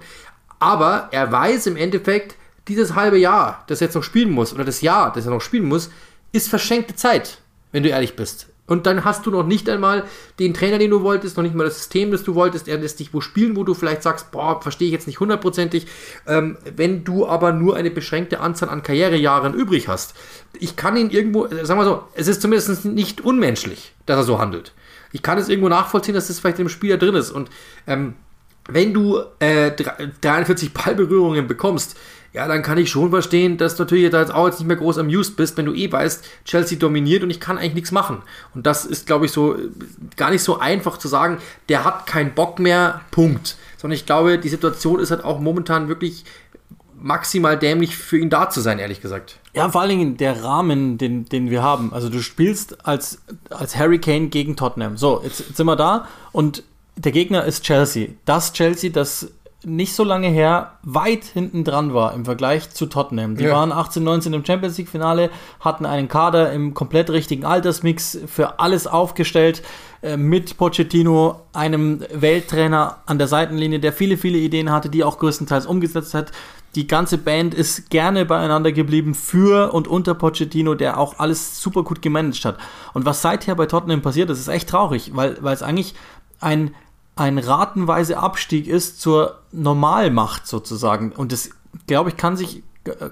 Aber er weiß im Endeffekt, dieses halbe Jahr, das er jetzt noch spielen muss, oder das Jahr, das er noch spielen muss, ist verschenkte Zeit, wenn du ehrlich bist. Und dann hast du noch nicht einmal den Trainer, den du wolltest, noch nicht mal das System, das du wolltest. Er lässt dich wo spielen, wo du vielleicht sagst, boah, verstehe ich jetzt nicht hundertprozentig. Ähm, wenn du aber nur eine beschränkte Anzahl an Karrierejahren übrig hast. Ich kann ihn irgendwo, äh, sagen wir so, es ist zumindest nicht unmenschlich, dass er so handelt. Ich kann es irgendwo nachvollziehen, dass das vielleicht im Spieler drin ist. Und ähm, wenn du äh, 43 Ballberührungen bekommst, ja, dann kann ich schon verstehen, dass du natürlich da jetzt auch jetzt nicht mehr groß amused bist, wenn du eh weißt, Chelsea dominiert und ich kann eigentlich nichts machen. Und das ist, glaube ich, so gar nicht so einfach zu sagen, der hat keinen Bock mehr, Punkt. Sondern ich glaube, die Situation ist halt auch momentan wirklich maximal dämlich für ihn da zu sein, ehrlich gesagt. Ja, vor allen Dingen der Rahmen, den, den wir haben. Also du spielst als, als Harry Kane gegen Tottenham. So, jetzt, jetzt sind wir da und der Gegner ist Chelsea. Das Chelsea, das nicht so lange her weit hinten dran war im Vergleich zu Tottenham. Die ja. waren 18, 19 im Champions League Finale, hatten einen Kader im komplett richtigen Altersmix für alles aufgestellt, äh, mit Pochettino, einem Welttrainer an der Seitenlinie, der viele, viele Ideen hatte, die auch größtenteils umgesetzt hat. Die ganze Band ist gerne beieinander geblieben für und unter Pochettino, der auch alles super gut gemanagt hat. Und was seither bei Tottenham passiert ist, ist echt traurig, weil, weil es eigentlich ein ein ratenweise Abstieg ist zur Normalmacht sozusagen. Und das, glaube ich, kann sich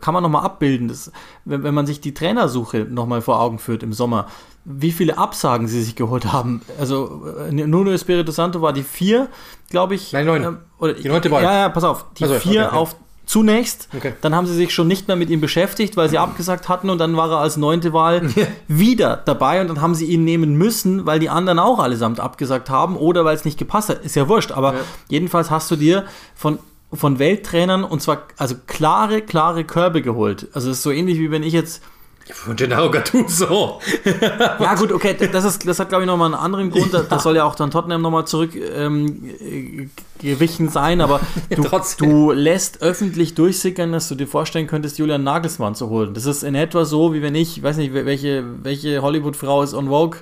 kann man nochmal abbilden, das, wenn, wenn man sich die Trainersuche nochmal vor Augen führt im Sommer, wie viele Absagen sie sich geholt haben. Also äh, Nuno Espirito Santo war die vier, glaube ich. Nein, neun. Äh, oder, die neunte Wahl. Ja, ja, pass auf. Die also, vier okay, auf zunächst. Okay. Dann haben sie sich schon nicht mehr mit ihm beschäftigt, weil sie abgesagt hatten und dann war er als neunte Wahl <laughs> wieder dabei und dann haben sie ihn nehmen müssen, weil die anderen auch allesamt abgesagt haben oder weil es nicht gepasst hat. Ist ja wurscht, aber ja. jedenfalls hast du dir von von Welttrainern und zwar also klare, klare Körbe geholt. Also es ist so ähnlich wie wenn ich jetzt von Gennaro Gattuso. <laughs> ja, gut, okay, das, ist, das hat, glaube ich, nochmal einen anderen Grund. Das, das soll ja auch dann Tottenham nochmal zurück ähm, gewichen sein, aber <laughs> du, du, lässt öffentlich durchsickern, dass du dir vorstellen könntest, Julian Nagelsmann zu holen. Das ist in etwa so, wie wenn ich, ich weiß nicht, welche, welche Hollywood-Frau ist on Vogue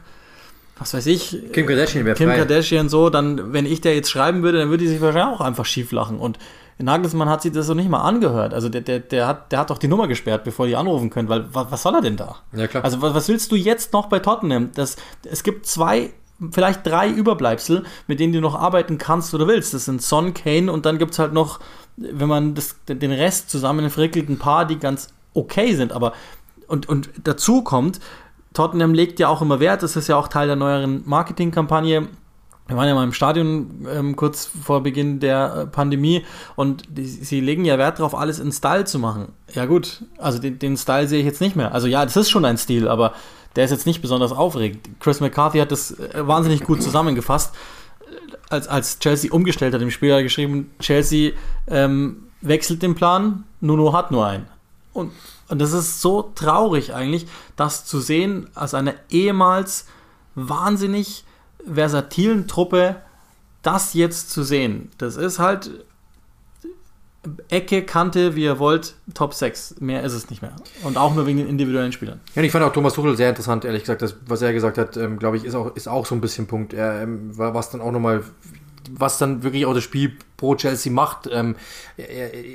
was weiß ich, Kim Kardashian wäre Kim frei. Kardashian so, dann, wenn ich der jetzt schreiben würde, dann würde die sich wahrscheinlich auch einfach schief lachen. Und Nagelsmann hat sich das so nicht mal angehört. Also der, der, der, hat, der hat doch die Nummer gesperrt, bevor die anrufen können, weil was, was soll er denn da? Ja, klar. Also was, was willst du jetzt noch bei Tottenham? Das, es gibt zwei vielleicht drei Überbleibsel, mit denen du noch arbeiten kannst oder willst. Das sind Son, Kane und dann gibt es halt noch, wenn man das, den Rest zusammenfrickelt, ein paar, die ganz okay sind. Aber und, und dazu kommt, Tottenham legt ja auch immer Wert, das ist ja auch Teil der neueren Marketingkampagne, wir waren ja mal im Stadion ähm, kurz vor Beginn der äh, Pandemie und die, sie legen ja Wert darauf, alles in Style zu machen. Ja gut, also den, den Style sehe ich jetzt nicht mehr. Also ja, das ist schon ein Stil, aber der ist jetzt nicht besonders aufregend. Chris McCarthy hat das äh, wahnsinnig gut zusammengefasst. Als, als Chelsea umgestellt hat, im Spiel hat er geschrieben, Chelsea ähm, wechselt den Plan, Nuno hat nur einen. Und, und das ist so traurig eigentlich, das zu sehen, als eine ehemals wahnsinnig versatilen Truppe das jetzt zu sehen, das ist halt Ecke, Kante, wie ihr wollt, Top 6. Mehr ist es nicht mehr. Und auch nur wegen den individuellen Spielern. Ja, ich fand auch Thomas Tuchel sehr interessant, ehrlich gesagt. Das, was er gesagt hat, ähm, glaube ich, ist auch, ist auch so ein bisschen Punkt. Er, ähm, was dann auch nochmal was dann wirklich auch das Spiel pro Chelsea macht, ähm,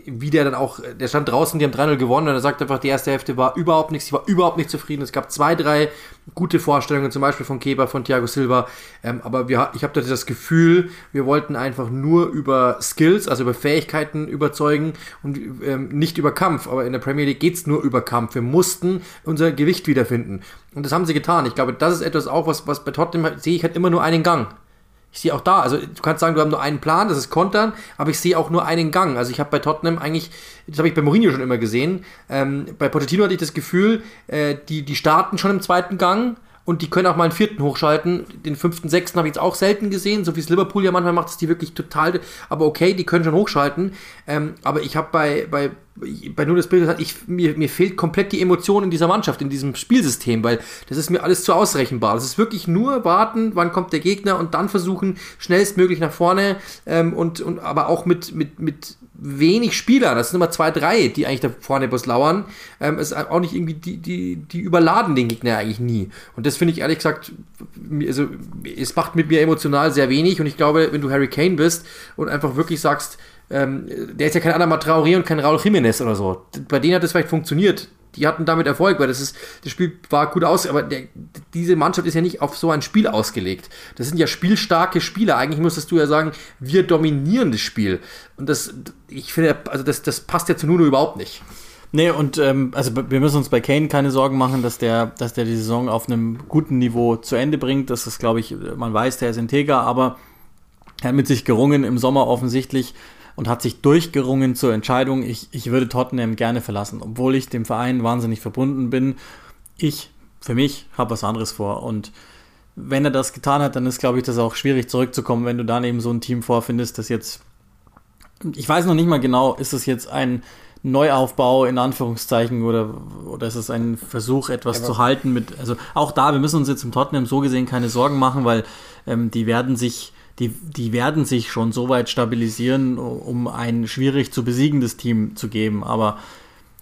wie der dann auch, der stand draußen, die haben 3-0 gewonnen und er sagt einfach, die erste Hälfte war überhaupt nichts, ich war überhaupt nicht zufrieden. Es gab zwei, drei gute Vorstellungen, zum Beispiel von Keber, von Thiago Silva, ähm, aber wir, ich habe das Gefühl, wir wollten einfach nur über Skills, also über Fähigkeiten überzeugen und ähm, nicht über Kampf, aber in der Premier League geht es nur über Kampf. Wir mussten unser Gewicht wiederfinden. Und das haben sie getan. Ich glaube, das ist etwas auch, was, was bei Tottenham sehe ich halt immer nur einen Gang. Ich sehe auch da, also du kannst sagen, du hast nur einen Plan, das ist Kontern, aber ich sehe auch nur einen Gang. Also ich habe bei Tottenham eigentlich, das habe ich bei Mourinho schon immer gesehen, ähm, bei Pochettino hatte ich das Gefühl, äh, die, die starten schon im zweiten Gang und die können auch mal einen vierten hochschalten. Den fünften, sechsten habe ich jetzt auch selten gesehen, so wie es Liverpool ja manchmal macht, ist die wirklich total, aber okay, die können schon hochschalten. Ähm, aber ich habe bei, bei, bei nur das Bild gesagt, ich, mir, mir fehlt komplett die Emotion in dieser Mannschaft, in diesem Spielsystem, weil das ist mir alles zu ausrechenbar. Das ist wirklich nur warten, wann kommt der Gegner und dann versuchen, schnellstmöglich nach vorne ähm, und, und aber auch mit, mit, mit wenig Spieler, das sind immer zwei, drei, die eigentlich da vorne bloß lauern. Ähm, ist auch nicht irgendwie, die, die, die überladen den Gegner eigentlich nie. Und das finde ich ehrlich gesagt, also es macht mit mir emotional sehr wenig und ich glaube, wenn du Harry Kane bist und einfach wirklich sagst, ähm, der ist ja kein Adama Traoré und kein Raul Jiménez oder so. Bei denen hat es vielleicht funktioniert. Die hatten damit Erfolg, weil das ist, das Spiel war gut aus, aber der, diese Mannschaft ist ja nicht auf so ein Spiel ausgelegt. Das sind ja spielstarke Spieler. Eigentlich müsstest du ja sagen, wir dominieren das Spiel. Und das, ich finde, also das, das passt ja zu Nuno überhaupt nicht. Nee, und ähm, also wir müssen uns bei Kane keine Sorgen machen, dass der, dass der die Saison auf einem guten Niveau zu Ende bringt. Das ist, glaube ich, man weiß, der ist integer, aber er hat mit sich gerungen im Sommer offensichtlich und hat sich durchgerungen zur Entscheidung, ich, ich würde Tottenham gerne verlassen, obwohl ich dem Verein wahnsinnig verbunden bin. Ich, für mich, habe was anderes vor. Und wenn er das getan hat, dann ist, glaube ich, das auch schwierig zurückzukommen, wenn du dann eben so ein Team vorfindest, das jetzt, ich weiß noch nicht mal genau, ist es jetzt ein Neuaufbau in Anführungszeichen oder, oder ist es ein Versuch, etwas ja, zu halten mit, also auch da, wir müssen uns jetzt im Tottenham so gesehen keine Sorgen machen, weil ähm, die werden sich die, die werden sich schon so weit stabilisieren, um ein schwierig zu besiegendes Team zu geben. Aber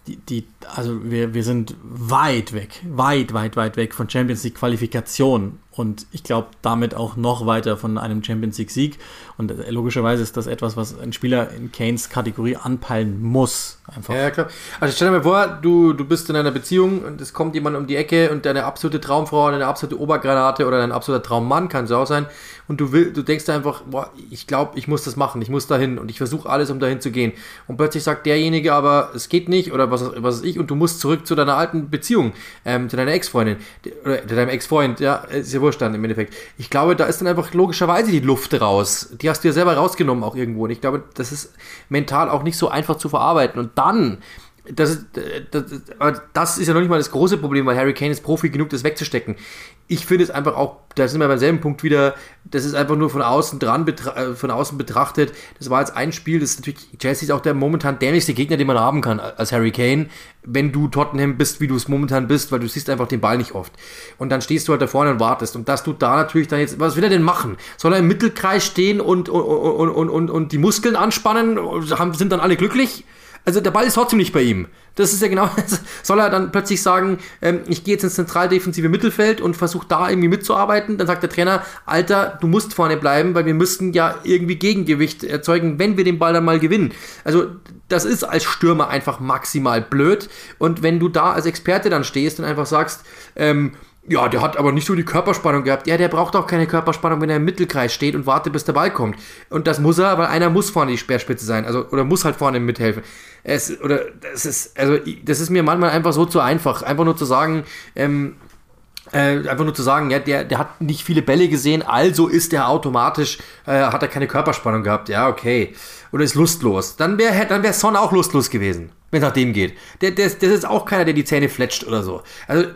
die, die, also wir, wir sind weit weg, weit, weit, weit weg von Champions League Qualifikation und ich glaube damit auch noch weiter von einem Champions League Sieg. Und äh, logischerweise ist das etwas, was ein Spieler in Kanes Kategorie anpeilen muss. Einfach. Ja, klar. Also stell dir mal vor, du, du bist in einer Beziehung und es kommt jemand um die Ecke und deine absolute Traumfrau, eine absolute Obergranate oder dein absoluter Traummann kann es auch sein. Und du will, du denkst einfach, boah, ich glaube, ich muss das machen, ich muss dahin und ich versuche alles, um dahin zu gehen. Und plötzlich sagt derjenige aber, es geht nicht oder was, was ist ich und du musst zurück zu deiner alten Beziehung, ähm, zu deiner Ex-Freundin oder deinem Ex-Freund, ja, ist dann im Endeffekt. Ich glaube, da ist dann einfach logischerweise die Luft raus. Die hast du ja selber rausgenommen auch irgendwo. Und ich glaube, das ist mental auch nicht so einfach zu verarbeiten. Und dann das, das, das, ist ja noch nicht mal das große Problem, weil Harry Kane ist Profi genug, das wegzustecken. Ich finde es einfach auch, da sind wir beim selben Punkt wieder, das ist einfach nur von außen dran, äh, von außen betrachtet. Das war jetzt ein Spiel, das ist natürlich, Chelsea ist auch der momentan dämlichste Gegner, den man haben kann als Harry Kane, wenn du Tottenham bist, wie du es momentan bist, weil du siehst einfach den Ball nicht oft. Und dann stehst du halt da vorne und wartest. Und dass du da natürlich dann jetzt, was will er denn machen? Soll er im Mittelkreis stehen und, und, und, und, und, und die Muskeln anspannen? Sind dann alle glücklich? Also der Ball ist trotzdem nicht bei ihm. Das ist ja genau, <laughs> soll er dann plötzlich sagen, ähm, ich gehe jetzt ins zentraldefensive Mittelfeld und versuche da irgendwie mitzuarbeiten, dann sagt der Trainer, Alter, du musst vorne bleiben, weil wir müssten ja irgendwie Gegengewicht erzeugen, wenn wir den Ball dann mal gewinnen. Also das ist als Stürmer einfach maximal blöd und wenn du da als Experte dann stehst und einfach sagst, ähm, ja, der hat aber nicht so die Körperspannung gehabt. Ja, der braucht auch keine Körperspannung, wenn er im Mittelkreis steht und wartet, bis der Ball kommt. Und das muss er, weil einer muss vorne die Speerspitze sein, also oder muss halt vorne mithelfen. Es oder das ist also das ist mir manchmal einfach so zu einfach, einfach nur zu sagen, ähm, äh, einfach nur zu sagen, ja, der, der hat nicht viele Bälle gesehen, also ist er automatisch, äh, hat er keine Körperspannung gehabt. Ja, okay. Oder ist lustlos. Dann wäre dann wär Son auch lustlos gewesen, wenn es nach dem geht. Der, der, das ist auch keiner, der die Zähne fletscht oder so. Also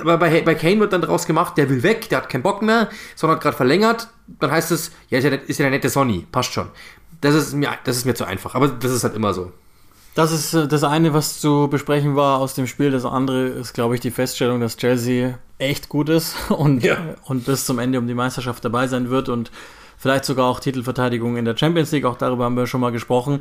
aber bei, bei Kane wird dann daraus gemacht, der will weg, der hat keinen Bock mehr, sondern hat gerade verlängert. Dann heißt es, ja, ist ja, ist ja der nette Sonny, passt schon. Das ist, mir, das ist mir zu einfach, aber das ist halt immer so. Das ist äh, das eine, was zu besprechen war aus dem Spiel. Das andere ist, glaube ich, die Feststellung, dass Chelsea echt gut ist <laughs> und, ja. und bis zum Ende um die Meisterschaft dabei sein wird und vielleicht sogar auch Titelverteidigung in der Champions League. Auch darüber haben wir schon mal gesprochen.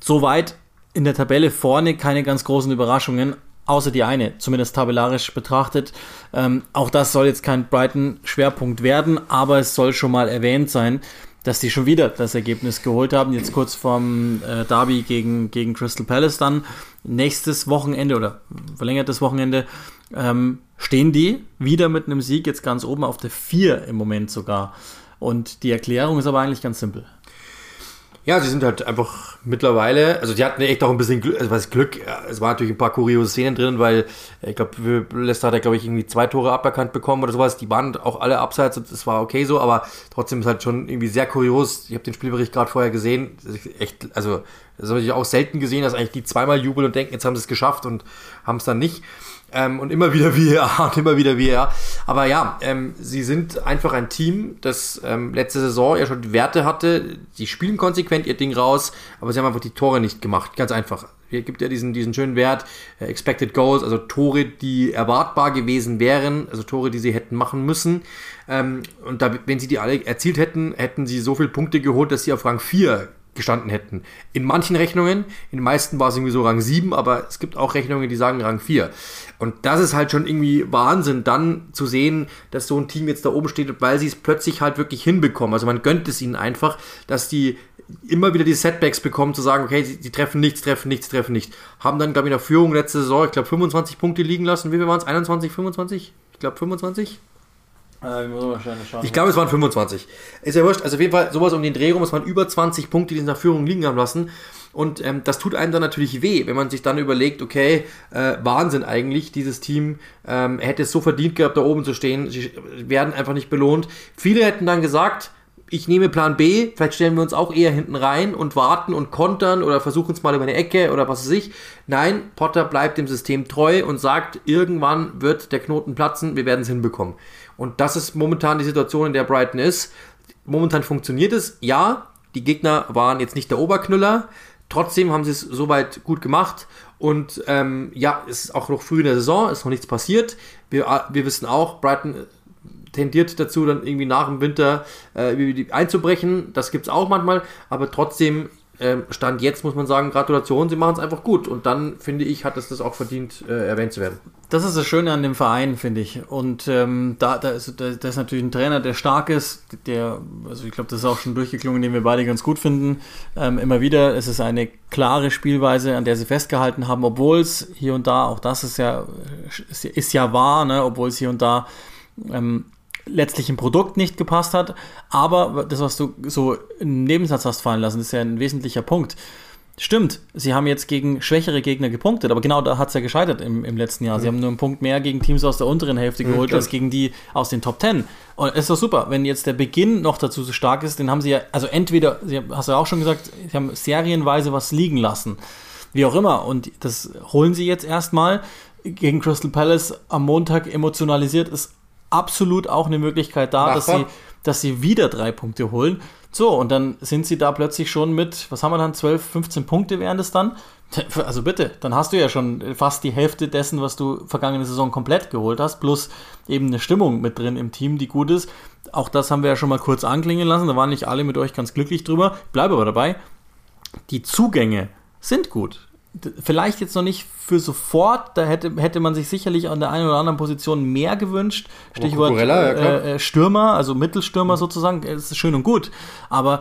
Soweit in der Tabelle vorne keine ganz großen Überraschungen, außer die eine, zumindest tabellarisch betrachtet. Ähm, auch das soll jetzt kein Brighton-Schwerpunkt werden, aber es soll schon mal erwähnt sein, dass die schon wieder das Ergebnis geholt haben. Jetzt kurz vorm äh, Derby gegen, gegen Crystal Palace dann. Nächstes Wochenende oder verlängertes Wochenende ähm, stehen die wieder mit einem Sieg jetzt ganz oben auf der 4 im Moment sogar. Und die Erklärung ist aber eigentlich ganz simpel. Ja, sie sind halt einfach mittlerweile, also die hatten echt auch ein bisschen Glück, also was Glück, es waren natürlich ein paar kuriose Szenen drin, weil ich glaube, Leicester hat ja, glaube ich, irgendwie zwei Tore aberkannt bekommen oder sowas. Die waren auch alle abseits und es war okay so, aber trotzdem ist halt schon irgendwie sehr kurios. Ich habe den Spielbericht gerade vorher gesehen. Echt, also das habe ich auch selten gesehen, dass eigentlich die zweimal jubeln und denken, jetzt haben sie es geschafft und haben es dann nicht. Ähm, und immer wieder VR <laughs> und immer wieder VR. Aber ja, ähm, sie sind einfach ein Team, das ähm, letzte Saison ja schon Werte hatte. Sie spielen konsequent ihr Ding raus, aber sie haben einfach die Tore nicht gemacht. Ganz einfach. Hier gibt ja diesen, diesen schönen Wert, äh, Expected Goals, also Tore, die erwartbar gewesen wären, also Tore, die sie hätten machen müssen. Ähm, und da, wenn sie die alle erzielt hätten, hätten sie so viele Punkte geholt, dass sie auf Rang 4 gestanden hätten. In manchen Rechnungen, in den meisten war es irgendwie so Rang 7, aber es gibt auch Rechnungen, die sagen Rang 4. Und das ist halt schon irgendwie Wahnsinn, dann zu sehen, dass so ein Team jetzt da oben steht, weil sie es plötzlich halt wirklich hinbekommen. Also man gönnt es ihnen einfach, dass die immer wieder die Setbacks bekommen, zu sagen, okay, sie, sie treffen nichts, treffen nichts, treffen nichts. Haben dann, glaube ich, in der Führung letzte Saison, ich glaube, 25 Punkte liegen lassen. Wie viel waren es? 21, 25? Ich glaube, 25? Äh, ich glaube, es waren 25. Ist ja wurscht. Also auf jeden Fall sowas um den Dreh rum. Es waren über 20 Punkte, die in der Führung liegen haben lassen. Und ähm, das tut einem dann natürlich weh, wenn man sich dann überlegt, okay, äh, Wahnsinn eigentlich, dieses Team ähm, hätte es so verdient gehabt, da oben zu stehen. Sie werden einfach nicht belohnt. Viele hätten dann gesagt, ich nehme Plan B, vielleicht stellen wir uns auch eher hinten rein und warten und kontern oder versuchen es mal über eine Ecke oder was weiß ich. Nein, Potter bleibt dem System treu und sagt, irgendwann wird der Knoten platzen, wir werden es hinbekommen. Und das ist momentan die Situation, in der Brighton ist. Momentan funktioniert es, ja. Die Gegner waren jetzt nicht der Oberknüller. Trotzdem haben sie es soweit gut gemacht. Und ähm, ja, es ist auch noch früh in der Saison, ist noch nichts passiert. Wir, wir wissen auch, Brighton tendiert dazu, dann irgendwie nach dem Winter äh, einzubrechen. Das gibt es auch manchmal. Aber trotzdem ähm, Stand jetzt muss man sagen, Gratulation, sie machen es einfach gut. Und dann, finde ich, hat es das auch verdient, äh, erwähnt zu werden. Das ist das Schöne an dem Verein, finde ich. Und ähm, da, da, ist, da, da, ist natürlich ein Trainer, der stark ist, der, also ich glaube, das ist auch schon durchgeklungen, den wir beide ganz gut finden. Ähm, immer wieder, es ist eine klare Spielweise, an der sie festgehalten haben, obwohl es hier und da, auch das ist ja, ist, ist ja wahr, ne, obwohl es hier und da ähm, letztlich im Produkt nicht gepasst hat. Aber das, was du so im Nebensatz hast fallen lassen, ist ja ein wesentlicher Punkt. Stimmt, sie haben jetzt gegen schwächere Gegner gepunktet, aber genau da hat es ja gescheitert im, im letzten Jahr. Sie mhm. haben nur einen Punkt mehr gegen Teams aus der unteren Hälfte geholt, mhm, als gegen die aus den Top Ten. Und es ist doch super, wenn jetzt der Beginn noch dazu so stark ist, den haben sie ja, also entweder, sie hast du ja auch schon gesagt, sie haben serienweise was liegen lassen. Wie auch immer. Und das holen sie jetzt erstmal gegen Crystal Palace am Montag emotionalisiert ist absolut auch eine Möglichkeit da, dass sie, dass sie wieder drei Punkte holen. So, und dann sind sie da plötzlich schon mit, was haben wir dann, 12, 15 Punkte wären das dann? <laughs> Also bitte, dann hast du ja schon fast die Hälfte dessen, was du vergangene Saison komplett geholt hast, plus eben eine Stimmung mit drin im Team, die gut ist. Auch das haben wir ja schon mal kurz anklingen lassen, da waren nicht alle mit euch ganz glücklich drüber. Ich bleibe aber dabei, die Zugänge sind gut vielleicht jetzt noch nicht für sofort, da hätte, hätte man sich sicherlich an der einen oder anderen Position mehr gewünscht. Stichwort ja, äh, äh, Stürmer, also Mittelstürmer mhm. sozusagen, ist schön und gut. Aber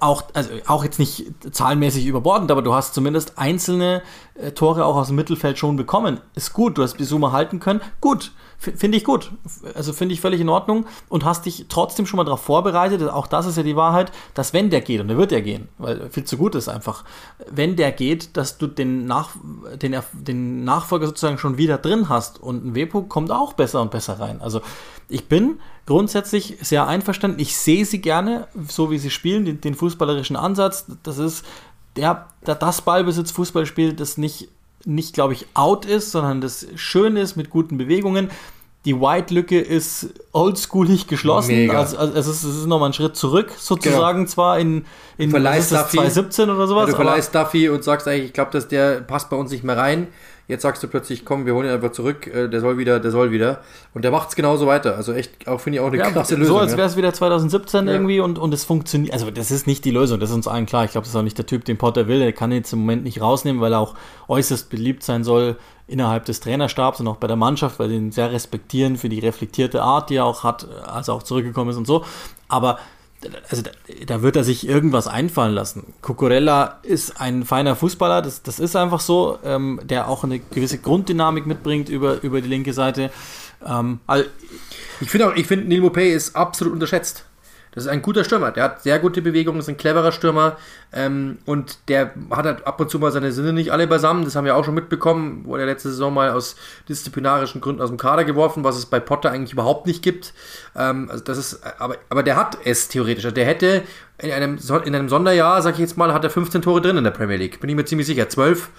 auch, also auch jetzt nicht zahlenmäßig überbordend, aber du hast zumindest einzelne äh, Tore auch aus dem Mittelfeld schon bekommen. Ist gut, du hast Bisuma halten können. Gut, finde ich gut. Also finde ich völlig in Ordnung und hast dich trotzdem schon mal darauf vorbereitet. Auch das ist ja die Wahrheit, dass wenn der geht, und der wird ja gehen, weil viel zu gut ist einfach, wenn der geht, dass du den, Nach, den, den Nachfolger sozusagen schon wieder drin hast und ein Wepo kommt auch besser und besser rein. Also ich bin grundsätzlich sehr einverstanden. Ich sehe sie gerne, so wie sie spielen, den, den fußballerischen Ansatz. Das ist der das Ballbesitz-Fußballspiel, das nicht nicht, glaube ich, out ist, sondern das schön ist mit guten Bewegungen. Die White-Lücke ist oldschoolig geschlossen. Also, also, es ist, es ist nochmal ein Schritt zurück, sozusagen, genau. zwar in, in 2017 oder sowas. Ja, du verleihst Duffy und sagst eigentlich, ich glaube, dass der passt bei uns nicht mehr rein. Jetzt sagst du plötzlich, komm, wir holen ihn einfach zurück, äh, der soll wieder, der soll wieder. Und der macht es genauso weiter. Also echt, auch finde ich auch eine ja, krasse Lösung. So als wäre es wieder 2017 ja. irgendwie und, und es funktioniert. Also das ist nicht die Lösung, das ist uns allen klar. Ich glaube, das ist auch nicht der Typ, den Potter will. Der kann ihn jetzt im Moment nicht rausnehmen, weil er auch äußerst beliebt sein soll innerhalb des Trainerstabs und auch bei der Mannschaft, weil sie ihn sehr respektieren für die reflektierte Art, die er auch hat, als er auch zurückgekommen ist und so. Aber also da, da, wird er sich irgendwas einfallen lassen. Cucurella ist ein feiner Fußballer, das, das ist einfach so, ähm, der auch eine gewisse Grunddynamik mitbringt über, über die linke Seite. Ähm, also, ich finde auch, ich finde, Neil Mopay ist absolut unterschätzt. Das ist ein guter Stürmer. Der hat sehr gute Bewegungen, ist ein cleverer Stürmer. Ähm, und der hat halt ab und zu mal seine Sinne nicht alle beisammen. Das haben wir auch schon mitbekommen. Wurde letzte Saison mal aus disziplinarischen Gründen aus dem Kader geworfen, was es bei Potter eigentlich überhaupt nicht gibt. Ähm, also das ist, aber, aber der hat es theoretisch. Der hätte in einem, in einem Sonderjahr, sag ich jetzt mal, hat er 15 Tore drin in der Premier League. Bin ich mir ziemlich sicher. 12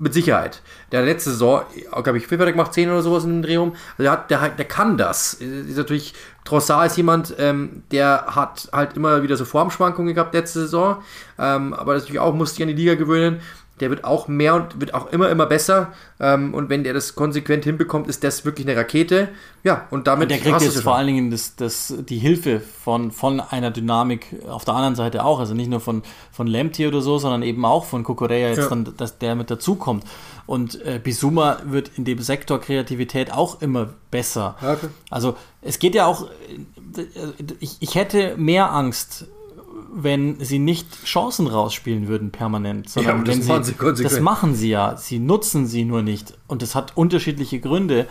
mit Sicherheit. Der letzte Saison, glaube ich, Fünfer gemacht, 10 oder sowas in dem Drehung. Also der, hat, der, der kann das. Ist natürlich, Trossard ist jemand, ähm, der hat halt immer wieder so Formschwankungen gehabt letzte Saison. Ähm, aber natürlich auch musste sich an die Liga gewöhnen. Der wird auch mehr und wird auch immer, immer besser. Ähm, und wenn der das konsequent hinbekommt, ist das wirklich eine Rakete. Ja, und damit. Und der kriegt jetzt vor allen Dingen das, das, die Hilfe von, von einer Dynamik auf der anderen Seite auch. Also nicht nur von, von Lemty oder so, sondern eben auch von Kukureya jetzt ja. dann, dass der mit dazukommt. Und äh, Bisuma wird in dem Sektor Kreativität auch immer besser. Okay. Also es geht ja auch, äh, ich, ich hätte mehr Angst, wenn sie nicht Chancen rausspielen würden permanent, sondern ja, wenn sie, sie das machen sie ja, sie nutzen sie nur nicht und das hat unterschiedliche Gründe,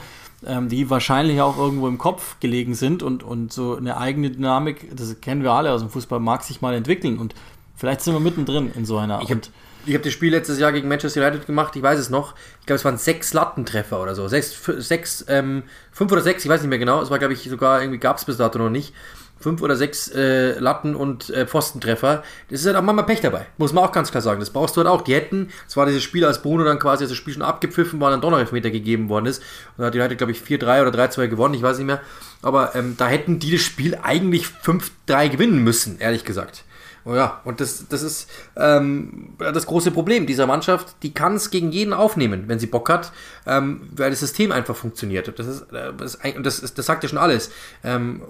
ähm, die wahrscheinlich auch irgendwo im Kopf gelegen sind und, und so eine eigene Dynamik, das kennen wir alle aus dem Fußball, mag sich mal entwickeln und vielleicht sind wir mittendrin in so einer. Ich habe hab das Spiel letztes Jahr gegen Manchester United gemacht, ich weiß es noch. Ich glaube, es waren sechs Lattentreffer oder so. Sechs, sechs ähm, fünf oder sechs, ich weiß nicht mehr genau. Es war, glaube ich, sogar irgendwie gab es bis dato noch nicht fünf oder sechs äh, Latten und äh, Pfostentreffer. Das ist halt auch manchmal Pech dabei. Muss man auch ganz klar sagen. Das brauchst du halt auch. Die hätten, es war dieses Spiel, als Bruno dann quasi, das Spiel schon abgepfiffen war, dann doch noch Elfmeter gegeben worden ist. Und hat die United, glaube ich, 4-3 oder 3-2 gewonnen, ich weiß nicht mehr. Aber ähm, da hätten die das Spiel eigentlich 5-3 gewinnen müssen, ehrlich gesagt. Oh ja, und das, das ist ähm, das große Problem dieser Mannschaft. Die kann es gegen jeden aufnehmen, wenn sie Bock hat, ähm, weil das System einfach funktioniert. Das, ist, äh, das, das, ist, das sagt ja schon alles. Ähm,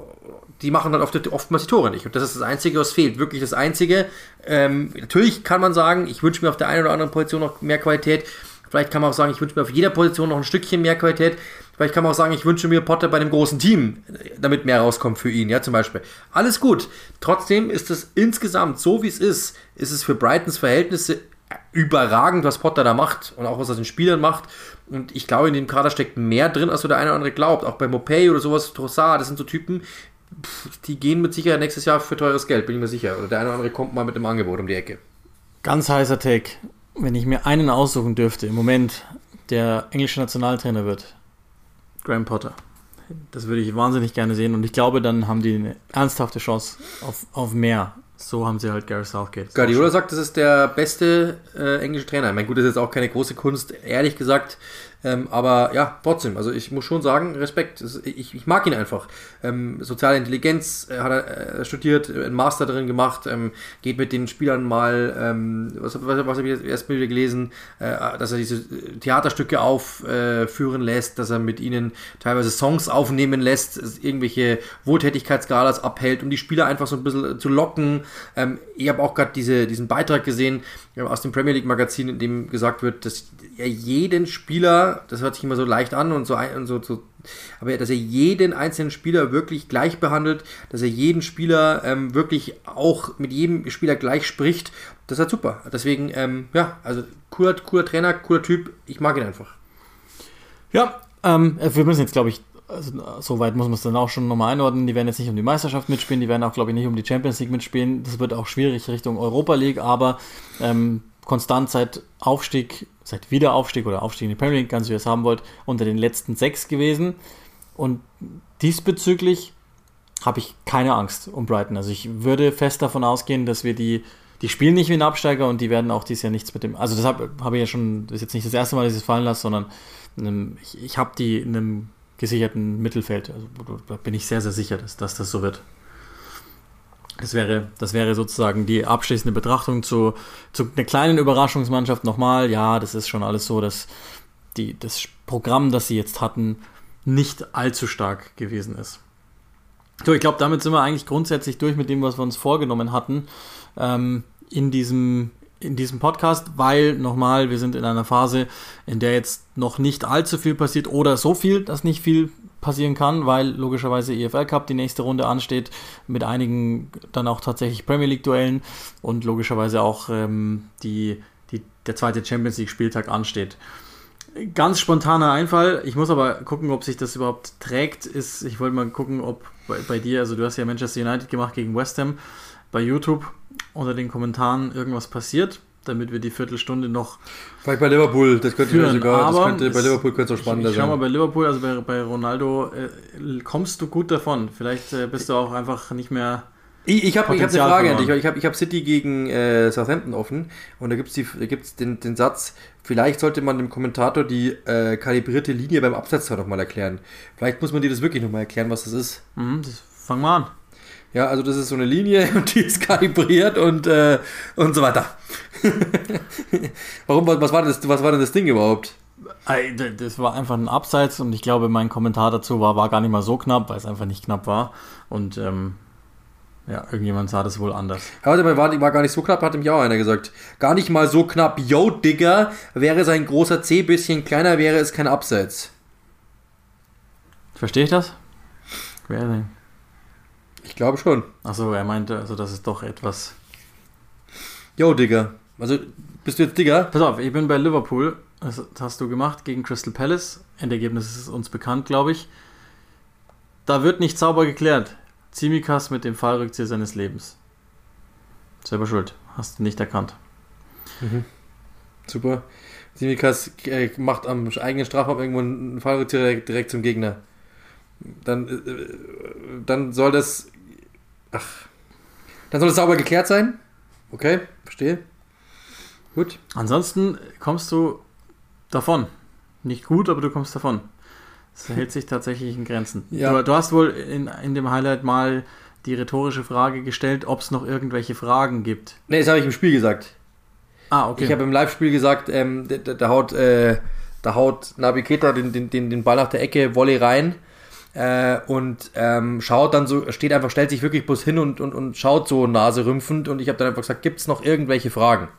die machen dann oft, oftmals die Tore nicht. Und das ist das Einzige, was fehlt. Wirklich das Einzige. Ähm, natürlich kann man sagen, ich wünsche mir auf der einen oder anderen Position noch mehr Qualität. Vielleicht kann man auch sagen, ich wünsche mir auf jeder Position noch ein Stückchen mehr Qualität. Vielleicht kann man auch sagen, ich wünsche mir Potter bei einem großen Team, damit mehr rauskommt für ihn, ja, zum Beispiel. Alles gut. Trotzdem ist es insgesamt, so wie es ist, ist es für Brightons Verhältnisse überragend, was Potter da macht und auch was er den Spielern macht. Und ich glaube, in dem Kader steckt mehr drin, als so der eine oder andere glaubt. Auch bei Mopey oder sowas, Trossard, das sind so Typen, die gehen mit Sicherheit nächstes Jahr für teures Geld, bin ich mir sicher. Oder der eine oder andere kommt mal mit einem Angebot um die Ecke. Ganz heißer Take. Wenn ich mir einen aussuchen dürfte, im Moment, der englische Nationaltrainer wird, Graham Potter. Das würde ich wahnsinnig gerne sehen und ich glaube, dann haben die eine ernsthafte Chance auf, auf mehr. So haben sie halt Gareth Southgate. Guardiola sagt, das ist der beste äh, englische Trainer. Ich meine, gut, das ist jetzt auch keine große Kunst. Ehrlich gesagt, ähm, aber ja, trotzdem, also ich muss schon sagen, Respekt. Ich, ich mag ihn einfach. Ähm, soziale Intelligenz äh, hat er äh, studiert, einen Master drin gemacht, ähm, geht mit den Spielern mal, ähm, was, was, was habe ich erst wieder gelesen, äh, dass er diese Theaterstücke aufführen lässt, dass er mit ihnen teilweise Songs aufnehmen lässt, irgendwelche Wohltätigkeitsgalas abhält, um die Spieler einfach so ein bisschen zu locken. Ähm, ich habe auch gerade diese, diesen Beitrag gesehen aus dem Premier League Magazin, in dem gesagt wird, dass er jeden Spieler, das hört sich immer so leicht an und so, und so, so aber dass er jeden einzelnen Spieler wirklich gleich behandelt, dass er jeden Spieler ähm, wirklich auch mit jedem Spieler gleich spricht, das ist halt super. Deswegen, ähm, ja, also cooler, cooler Trainer, cooler Typ, ich mag ihn einfach. Ja, ähm, wir müssen jetzt, glaube ich, also, so weit muss man es dann auch schon nochmal einordnen. Die werden jetzt nicht um die Meisterschaft mitspielen, die werden auch, glaube ich, nicht um die Champions League mitspielen. Das wird auch schwierig Richtung Europa League, aber ähm, konstant seit Aufstieg, seit Wiederaufstieg oder Aufstieg in die Premier League, ganz wie ihr es haben wollt, unter den letzten sechs gewesen. Und diesbezüglich habe ich keine Angst um Brighton. Also ich würde fest davon ausgehen, dass wir die, die spielen nicht wie ein Absteiger und die werden auch dieses Jahr nichts mit dem. Also deshalb habe ich ja schon, das ist jetzt nicht das erste Mal, dass ich es fallen lasse, sondern einem, ich, ich habe die in einem gesicherten Mittelfeld. Also da bin ich sehr, sehr sicher, dass, dass das so wird. Das wäre, das wäre sozusagen die abschließende Betrachtung zu, zu einer kleinen Überraschungsmannschaft nochmal. Ja, das ist schon alles so, dass die, das Programm, das sie jetzt hatten, nicht allzu stark gewesen ist. So, ich glaube, damit sind wir eigentlich grundsätzlich durch mit dem, was wir uns vorgenommen hatten ähm, in, diesem, in diesem Podcast, weil nochmal, wir sind in einer Phase, in der jetzt noch nicht allzu viel passiert oder so viel, dass nicht viel passieren kann, weil logischerweise EFL Cup die nächste Runde ansteht, mit einigen dann auch tatsächlich Premier League Duellen und logischerweise auch ähm, die, die, der zweite Champions League Spieltag ansteht. Ganz spontaner Einfall, ich muss aber gucken, ob sich das überhaupt trägt, ist, ich wollte mal gucken, ob bei, bei dir, also du hast ja Manchester United gemacht gegen West Ham, bei YouTube unter den Kommentaren irgendwas passiert damit wir die Viertelstunde noch. Vielleicht bei Liverpool, das könnte führen. sogar, das könnte, bei Liverpool könnte es auch spannender ich, ich sein. Schau mal bei Liverpool, also bei, bei Ronaldo äh, kommst du gut davon. Vielleicht äh, bist du auch einfach nicht mehr. Ich, ich habe hab eine Frage an dich. Ich habe ich hab City gegen äh, Southampton offen und da gibt es den, den Satz, vielleicht sollte man dem Kommentator die äh, kalibrierte Linie beim Absatz nochmal erklären. Vielleicht muss man dir das wirklich nochmal erklären, was das ist. Mhm, das, fang mal an. Ja, also das ist so eine Linie <laughs> und die ist kalibriert und, äh, und so weiter. <laughs> Warum, was war, das, was war denn das Ding überhaupt? Das war einfach ein Abseits und ich glaube, mein Kommentar dazu war, war gar nicht mal so knapp, weil es einfach nicht knapp war. Und ähm, ja, irgendjemand sah das wohl anders. Warte mal, war, war gar nicht so knapp, hat nämlich auch einer gesagt. Gar nicht mal so knapp. Yo, Digger, wäre sein großer C bisschen kleiner, wäre es kein Abseits. Verstehe ich das? Wer denn? Ich glaube schon. Achso, er meinte, also das ist doch etwas. Yo, Digger. Also, bist du jetzt Digger? Pass auf, ich bin bei Liverpool. Das hast du gemacht gegen Crystal Palace. Endergebnis ist uns bekannt, glaube ich. Da wird nicht sauber geklärt. Zimikas mit dem Fallrückzieher seines Lebens. Selber schuld. Hast du nicht erkannt. Super. Simikas äh, macht am eigenen Strafraum irgendwo einen Fallrückzieher direkt, direkt zum Gegner. Dann, äh, äh, dann soll das. Ach. Dann soll es sauber geklärt sein. Okay, verstehe. Gut. Ansonsten kommst du davon. Nicht gut, aber du kommst davon. Es <laughs> hält sich tatsächlich in Grenzen. Ja. Du, du hast wohl in, in dem Highlight mal die rhetorische Frage gestellt, ob es noch irgendwelche Fragen gibt. Ne, das habe ich im Spiel gesagt. Ah, okay. Ich habe im Live-Spiel gesagt, ähm, da, da, da haut, äh, da haut Nabi Keita den, den, den, den Ball nach der Ecke, Volley rein äh, und ähm, schaut dann so, steht einfach, stellt sich wirklich bloß hin und, und, und schaut so naserümpfend und ich habe dann einfach gesagt, gibt es noch irgendwelche Fragen?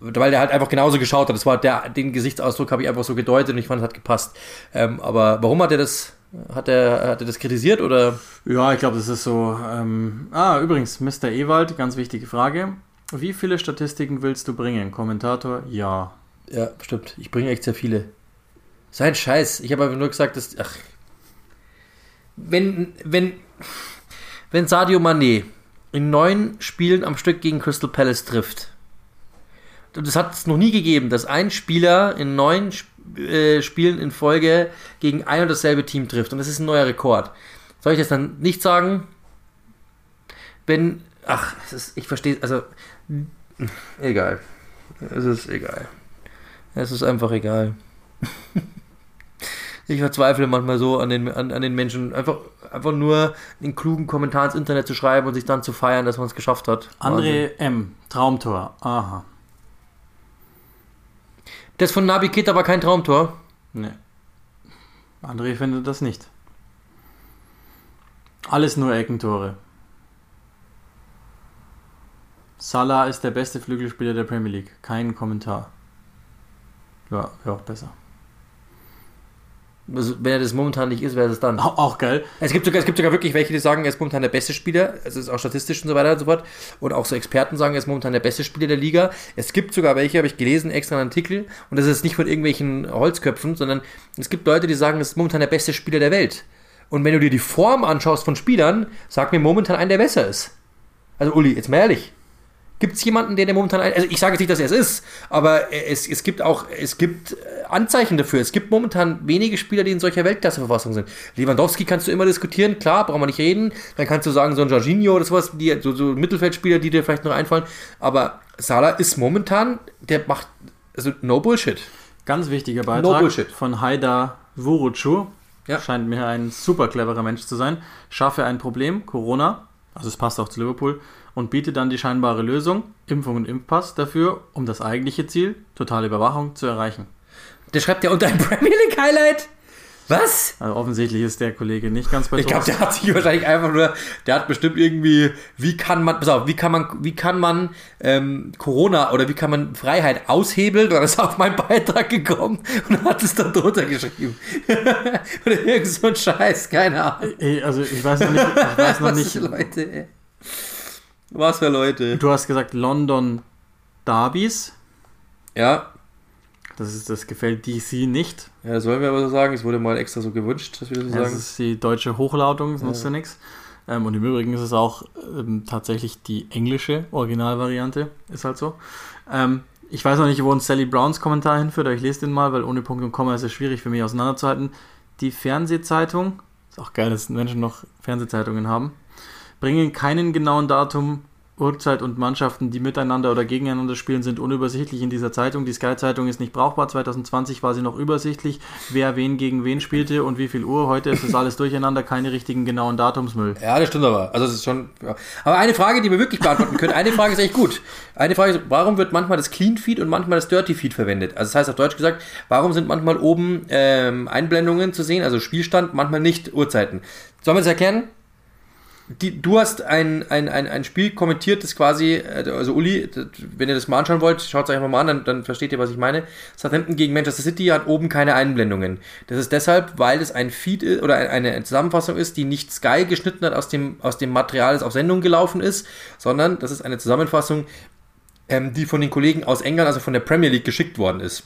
Weil der halt einfach genauso geschaut hat. Das war der, den Gesichtsausdruck habe ich einfach so gedeutet und ich fand, es hat gepasst. Ähm, aber warum hat er das, hat er, hat er das kritisiert oder? Ja, ich glaube, das ist so. Ähm, ah, übrigens, Mr. Ewald, ganz wichtige Frage. Wie viele Statistiken willst du bringen? Kommentator, ja. Ja, stimmt. Ich bringe echt sehr viele. Sein Scheiß. Ich habe aber nur gesagt, dass. Ach. Wenn, wenn, wenn Sadio Mané in neun Spielen am Stück gegen Crystal Palace trifft, das hat es noch nie gegeben, dass ein Spieler in neun Sp- äh, Spielen in Folge gegen ein und dasselbe Team trifft. Und das ist ein neuer Rekord. Soll ich das dann nicht sagen? Wenn. Ach, ist, ich verstehe. Also. Egal. Es ist egal. Es ist einfach egal. Ich verzweifle manchmal so an den, an, an den Menschen, einfach, einfach nur einen klugen Kommentar ins Internet zu schreiben und sich dann zu feiern, dass man es geschafft hat. Wahnsinn. André M. Traumtor. Aha. Das von Nabi Keita war kein Traumtor. Ne. André findet das nicht. Alles nur Eckentore. Salah ist der beste Flügelspieler der Premier League. Kein Kommentar. Ja, auch besser. Also, wenn er das momentan nicht ist, wäre es dann. Auch, auch geil. Es gibt, sogar, es gibt sogar wirklich welche, die sagen, er ist momentan der beste Spieler. Es ist auch statistisch und so weiter und so fort. Und auch so Experten sagen, er ist momentan der beste Spieler der Liga. Es gibt sogar welche, habe ich gelesen, extra einen Artikel. Und das ist nicht von irgendwelchen Holzköpfen, sondern es gibt Leute, die sagen, er ist momentan der beste Spieler der Welt. Und wenn du dir die Form anschaust von Spielern, sag mir momentan einen, der besser ist. Also Uli, jetzt mal ehrlich. Gibt es jemanden, der, der momentan, ein- also ich sage jetzt nicht, dass er es ist, aber es, es gibt auch, es gibt äh, Anzeichen dafür. Es gibt momentan wenige Spieler, die in solcher Weltklasseverfassung sind. Lewandowski kannst du immer diskutieren, klar, brauchen wir nicht reden. Dann kannst du sagen, so ein Jorginho oder sowas, die, so, so Mittelfeldspieler, die dir vielleicht noch einfallen. Aber Salah ist momentan, der macht, also no Bullshit. Ganz wichtiger No Beitrag bullshit. von Haida Vurucu. Ja. Scheint mir ein super cleverer Mensch zu sein. Schaffe ein Problem, Corona, also es passt auch zu Liverpool, und biete dann die scheinbare Lösung, Impfung und Impfpass, dafür, um das eigentliche Ziel, totale Überwachung, zu erreichen. Der schreibt ja unter ein <laughs> Premier League Highlight. Was? Also offensichtlich ist der Kollege nicht ganz bei Ich glaube, der hat sich wahrscheinlich einfach nur, der hat bestimmt irgendwie, wie kann man, pass auf, wie kann man, wie kann man ähm, Corona oder wie kann man Freiheit aushebeln? Oder ist auf meinen Beitrag gekommen und hat es dann drunter geschrieben. <laughs> oder irgend so ein Scheiß, keine Ahnung. Ey, Also ich weiß noch nicht, ich weiß noch Was nicht Leute, ey. Was für Leute. du hast gesagt London Derbys, Ja, das, ist, das gefällt DC nicht. ja, das wollen wir aber so sagen. Es wurde mal extra so gewünscht, dass wir das so Das sagen. ist die deutsche Hochlautung, das nutzt ja nichts. Ähm, und im Übrigen ist es auch ähm, tatsächlich die englische Originalvariante, ist halt so. Ähm, ich weiß noch nicht, wo uns Sally Browns Kommentar hinführt, aber ich lese den mal, weil ohne Punkt und Komma ist es schwierig für mich auseinanderzuhalten. Die Fernsehzeitung, ist auch geil, dass Menschen noch Fernsehzeitungen haben, bringen keinen genauen Datum Uhrzeit und Mannschaften, die miteinander oder gegeneinander spielen, sind unübersichtlich in dieser Zeitung. Die Sky-Zeitung ist nicht brauchbar. 2020 war sie noch übersichtlich, wer wen gegen wen spielte und wie viel Uhr. Heute ist das alles durcheinander, keine richtigen genauen Datumsmüll. Ja, das stimmt aber. Also, das ist schon. Ja. Aber eine Frage, die wir wirklich beantworten können, eine Frage ist echt gut. Eine Frage ist, warum wird manchmal das Clean Feed und manchmal das Dirty Feed verwendet? Also, das heißt auf Deutsch gesagt, warum sind manchmal oben ähm, Einblendungen zu sehen, also Spielstand, manchmal nicht Uhrzeiten? Sollen wir das erklären? Die, du hast ein, ein, ein, ein Spiel kommentiert, das quasi, also Uli, wenn ihr das mal anschauen wollt, schaut es euch einfach mal an, dann, dann versteht ihr, was ich meine. Southampton gegen Manchester City hat oben keine Einblendungen. Das ist deshalb, weil es ein Feed oder eine Zusammenfassung ist, die nicht Sky geschnitten hat aus dem, aus dem Material, das auf Sendung gelaufen ist, sondern das ist eine Zusammenfassung, ähm, die von den Kollegen aus England, also von der Premier League, geschickt worden ist.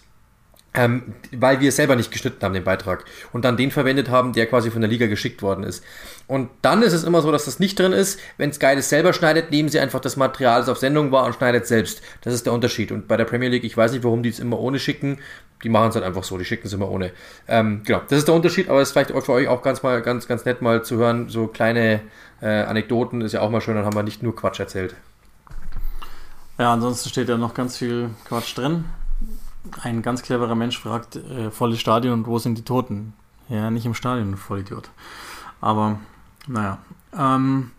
Ähm, weil wir es selber nicht geschnitten haben, den Beitrag. Und dann den verwendet haben, der quasi von der Liga geschickt worden ist. Und dann ist es immer so, dass das nicht drin ist. Wenn Sky das selber schneidet, nehmen sie einfach das Material, das auf Sendung war und schneidet selbst. Das ist der Unterschied. Und bei der Premier League, ich weiß nicht, warum die es immer ohne schicken. Die machen es halt einfach so, die schicken es immer ohne. Ähm, genau, das ist der Unterschied, aber es ist vielleicht für euch auch ganz mal ganz, ganz nett mal zu hören. So kleine äh, Anekdoten ist ja auch mal schön, dann haben wir nicht nur Quatsch erzählt. Ja, ansonsten steht ja noch ganz viel Quatsch drin. Ein ganz cleverer Mensch fragt, äh, volles Stadion und wo sind die Toten? Ja, nicht im Stadion, Vollidiot. Aber, naja. Ähm,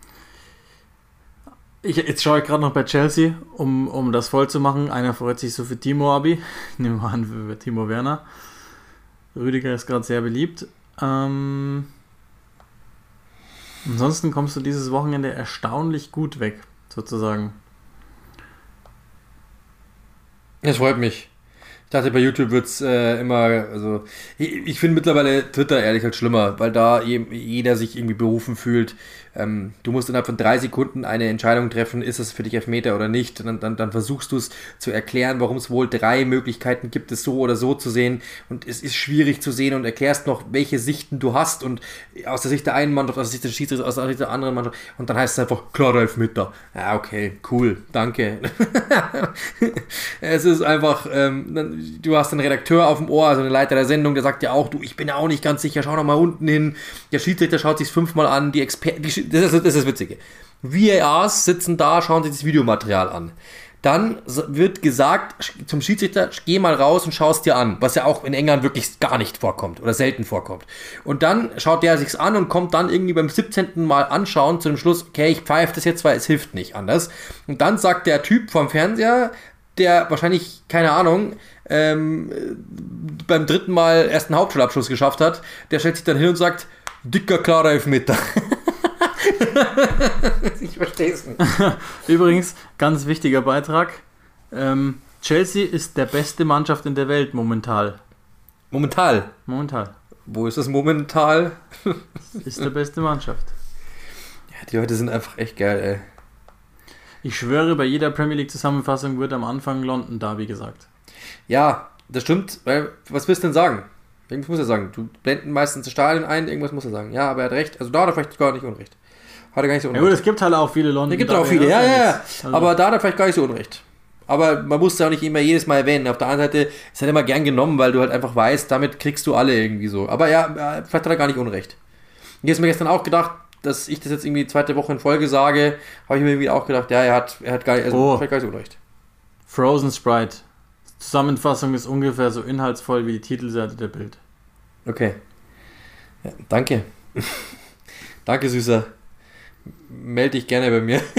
ich, jetzt schaue ich gerade noch bei Chelsea, um, um das voll zu machen. Einer freut sich so für Timo Abi. <laughs> Nehmen wir an für Timo Werner. Rüdiger ist gerade sehr beliebt. Ähm, ansonsten kommst du dieses Wochenende erstaunlich gut weg, sozusagen. Es freut mich. Ich dachte, bei YouTube wird es äh, immer, also ich, ich finde mittlerweile Twitter ehrlich halt schlimmer, weil da jeder sich irgendwie berufen fühlt, ähm, du musst innerhalb von drei Sekunden eine Entscheidung treffen, ist es für dich Elfmeter oder nicht. Dann, dann, dann versuchst du es zu erklären, warum es wohl drei Möglichkeiten gibt, es so oder so zu sehen. Und es ist schwierig zu sehen und erklärst noch, welche Sichten du hast. Und aus der Sicht der einen Mannschaft, aus der Sicht des Schiedsrichters, aus der Sicht der anderen Mannschaft. Und dann heißt es einfach, klar, Elfmeter. Ja, okay, cool, danke. <laughs> es ist einfach, ähm, du hast einen Redakteur auf dem Ohr, also einen Leiter der Sendung, der sagt ja auch, du, ich bin ja auch nicht ganz sicher, schau noch mal unten hin. Der Schiedsrichter schaut sich fünfmal an, die Experten, das ist, das ist das Witzige. VARs sitzen da, schauen sich das Videomaterial an. Dann wird gesagt zum Schiedsrichter, geh mal raus und schau es dir an, was ja auch in England wirklich gar nicht vorkommt oder selten vorkommt. Und dann schaut der sich's an und kommt dann irgendwie beim 17. Mal anschauen zu dem Schluss, okay, ich pfeife das jetzt, weil es hilft nicht anders. Und dann sagt der Typ vom Fernseher, der wahrscheinlich, keine Ahnung, ähm, beim dritten Mal erst einen Hauptschulabschluss geschafft hat, der stellt sich dann hin und sagt, dicker, klarer Elfmeter. <laughs> <laughs> ich verstehe es nicht. <laughs> Übrigens, ganz wichtiger Beitrag. Ähm, Chelsea ist der beste Mannschaft in der Welt momentan. Momentan? Momentan. Wo ist das momentan? <laughs> ist der beste Mannschaft. Ja, die Leute sind einfach echt geil, ey. Ich schwöre, bei jeder Premier League Zusammenfassung wird am Anfang London Derby gesagt. Ja, das stimmt, weil was willst du denn sagen? Irgendwas muss er sagen. Du blenden meistens das Stadion ein, irgendwas muss er sagen. Ja, aber er hat recht. Also da hat er vielleicht gar nicht Unrecht. Hat er gar nicht so Unrecht. Ja gut, es gibt halt auch viele London. Es gibt auch viele, ja, ja, ja. Also aber da hat er vielleicht gar nicht so Unrecht. Aber man muss es auch nicht immer jedes Mal erwähnen. Auf der anderen Seite ist halt immer gern genommen, weil du halt einfach weißt, damit kriegst du alle irgendwie so. Aber ja, vielleicht hat er gar nicht Unrecht. Ich habe mir gestern auch gedacht, dass ich das jetzt irgendwie zweite Woche in Folge sage, habe ich mir irgendwie auch gedacht, ja, er hat, er hat gar, also oh. vielleicht gar nicht so Unrecht. Frozen Sprite. Zusammenfassung ist ungefähr so inhaltsvoll wie die Titelseite der Bild. Okay. Ja, danke. <laughs> danke, Süßer. Melde dich gerne bei mir. <laughs>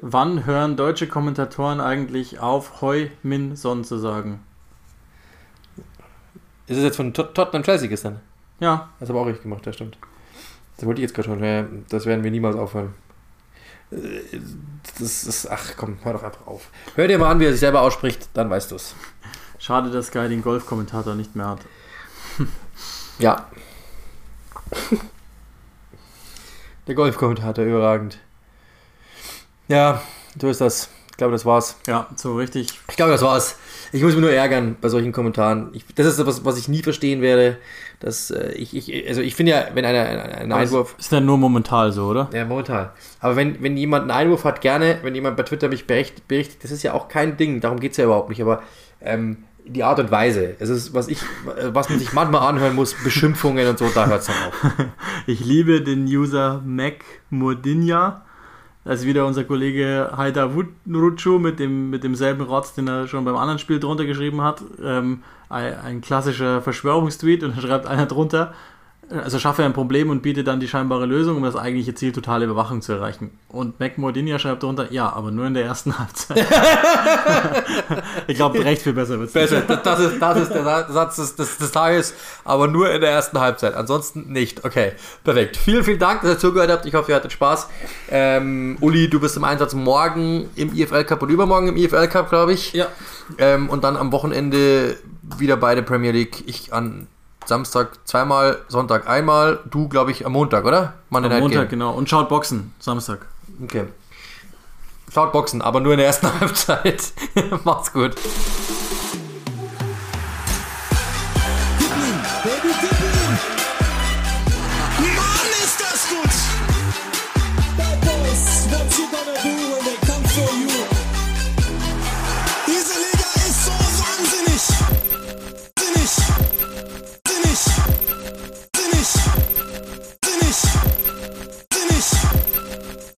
Wann hören deutsche Kommentatoren eigentlich auf, Hoi Min Son zu sagen? Ist es jetzt von Tot Tottenham Chelsea gestern? Ja. Das habe auch ich gemacht, das stimmt. Das wollte ich jetzt gerade schon. Das werden wir niemals aufhören. Das ist, ach komm, hör doch einfach auf. Hör dir mal an, wie er sich selber ausspricht, dann weißt du es. Schade, dass Sky den Golf-Kommentator nicht mehr hat. ja. <laughs> Der Golf-Kommentator, überragend. Ja, so ist das. Ich glaube, das war's. Ja, so richtig. Ich glaube, das war's. Ich muss mich nur ärgern bei solchen Kommentaren. Ich, das ist etwas, was ich nie verstehen werde. Dass, äh, ich, ich, also ich finde ja, wenn einer einen Einwurf. Ist ja nur momentan so, oder? Ja, momentan. Aber wenn, wenn jemand einen Einwurf hat, gerne, wenn jemand bei Twitter mich berichtet, berichtet das ist ja auch kein Ding, darum geht es ja überhaupt nicht. Aber ähm, die Art und Weise. Es ist, was ich, was man sich manchmal anhören muss, Beschimpfungen und so, da hört es dann auf. <laughs> Ich liebe den User Mac Mordinja. Da ist wieder unser Kollege Haida Rutschu mit, dem, mit demselben Rotz, den er schon beim anderen Spiel drunter geschrieben hat. Ähm, ein, ein klassischer Verschwörungstweet und da schreibt einer drunter, also schaffe ein Problem und bietet dann die scheinbare Lösung, um das eigentliche Ziel totale Überwachung zu erreichen. Und Mac Mordinia schreibt darunter, ja, aber nur in der ersten <laughs> Halbzeit. ich glaube, recht viel besser wird es. Besser, das ist, das ist der Satz des, des, des, Tages, aber nur in der ersten Halbzeit, ansonsten nicht. Okay, perfekt. Vielen, vielen Dank, dass ihr zugehört habt. Ich hoffe, ihr hattet Spaß. Ähm, Uli, du bist im Einsatz morgen im IFL Cup und übermorgen im IFL Cup, glaube ich. Ja. Ähm, und dann am Wochenende wieder bei der Premier League. Ich an Samstag zweimal, Sonntag einmal. Du, glaube ich, am Montag, oder? Monday am Montag, Game. genau. Und schaut Boxen, Samstag. Okay. Schaut Boxen, aber nur in der ersten <laughs> Halbzeit. Macht's gut.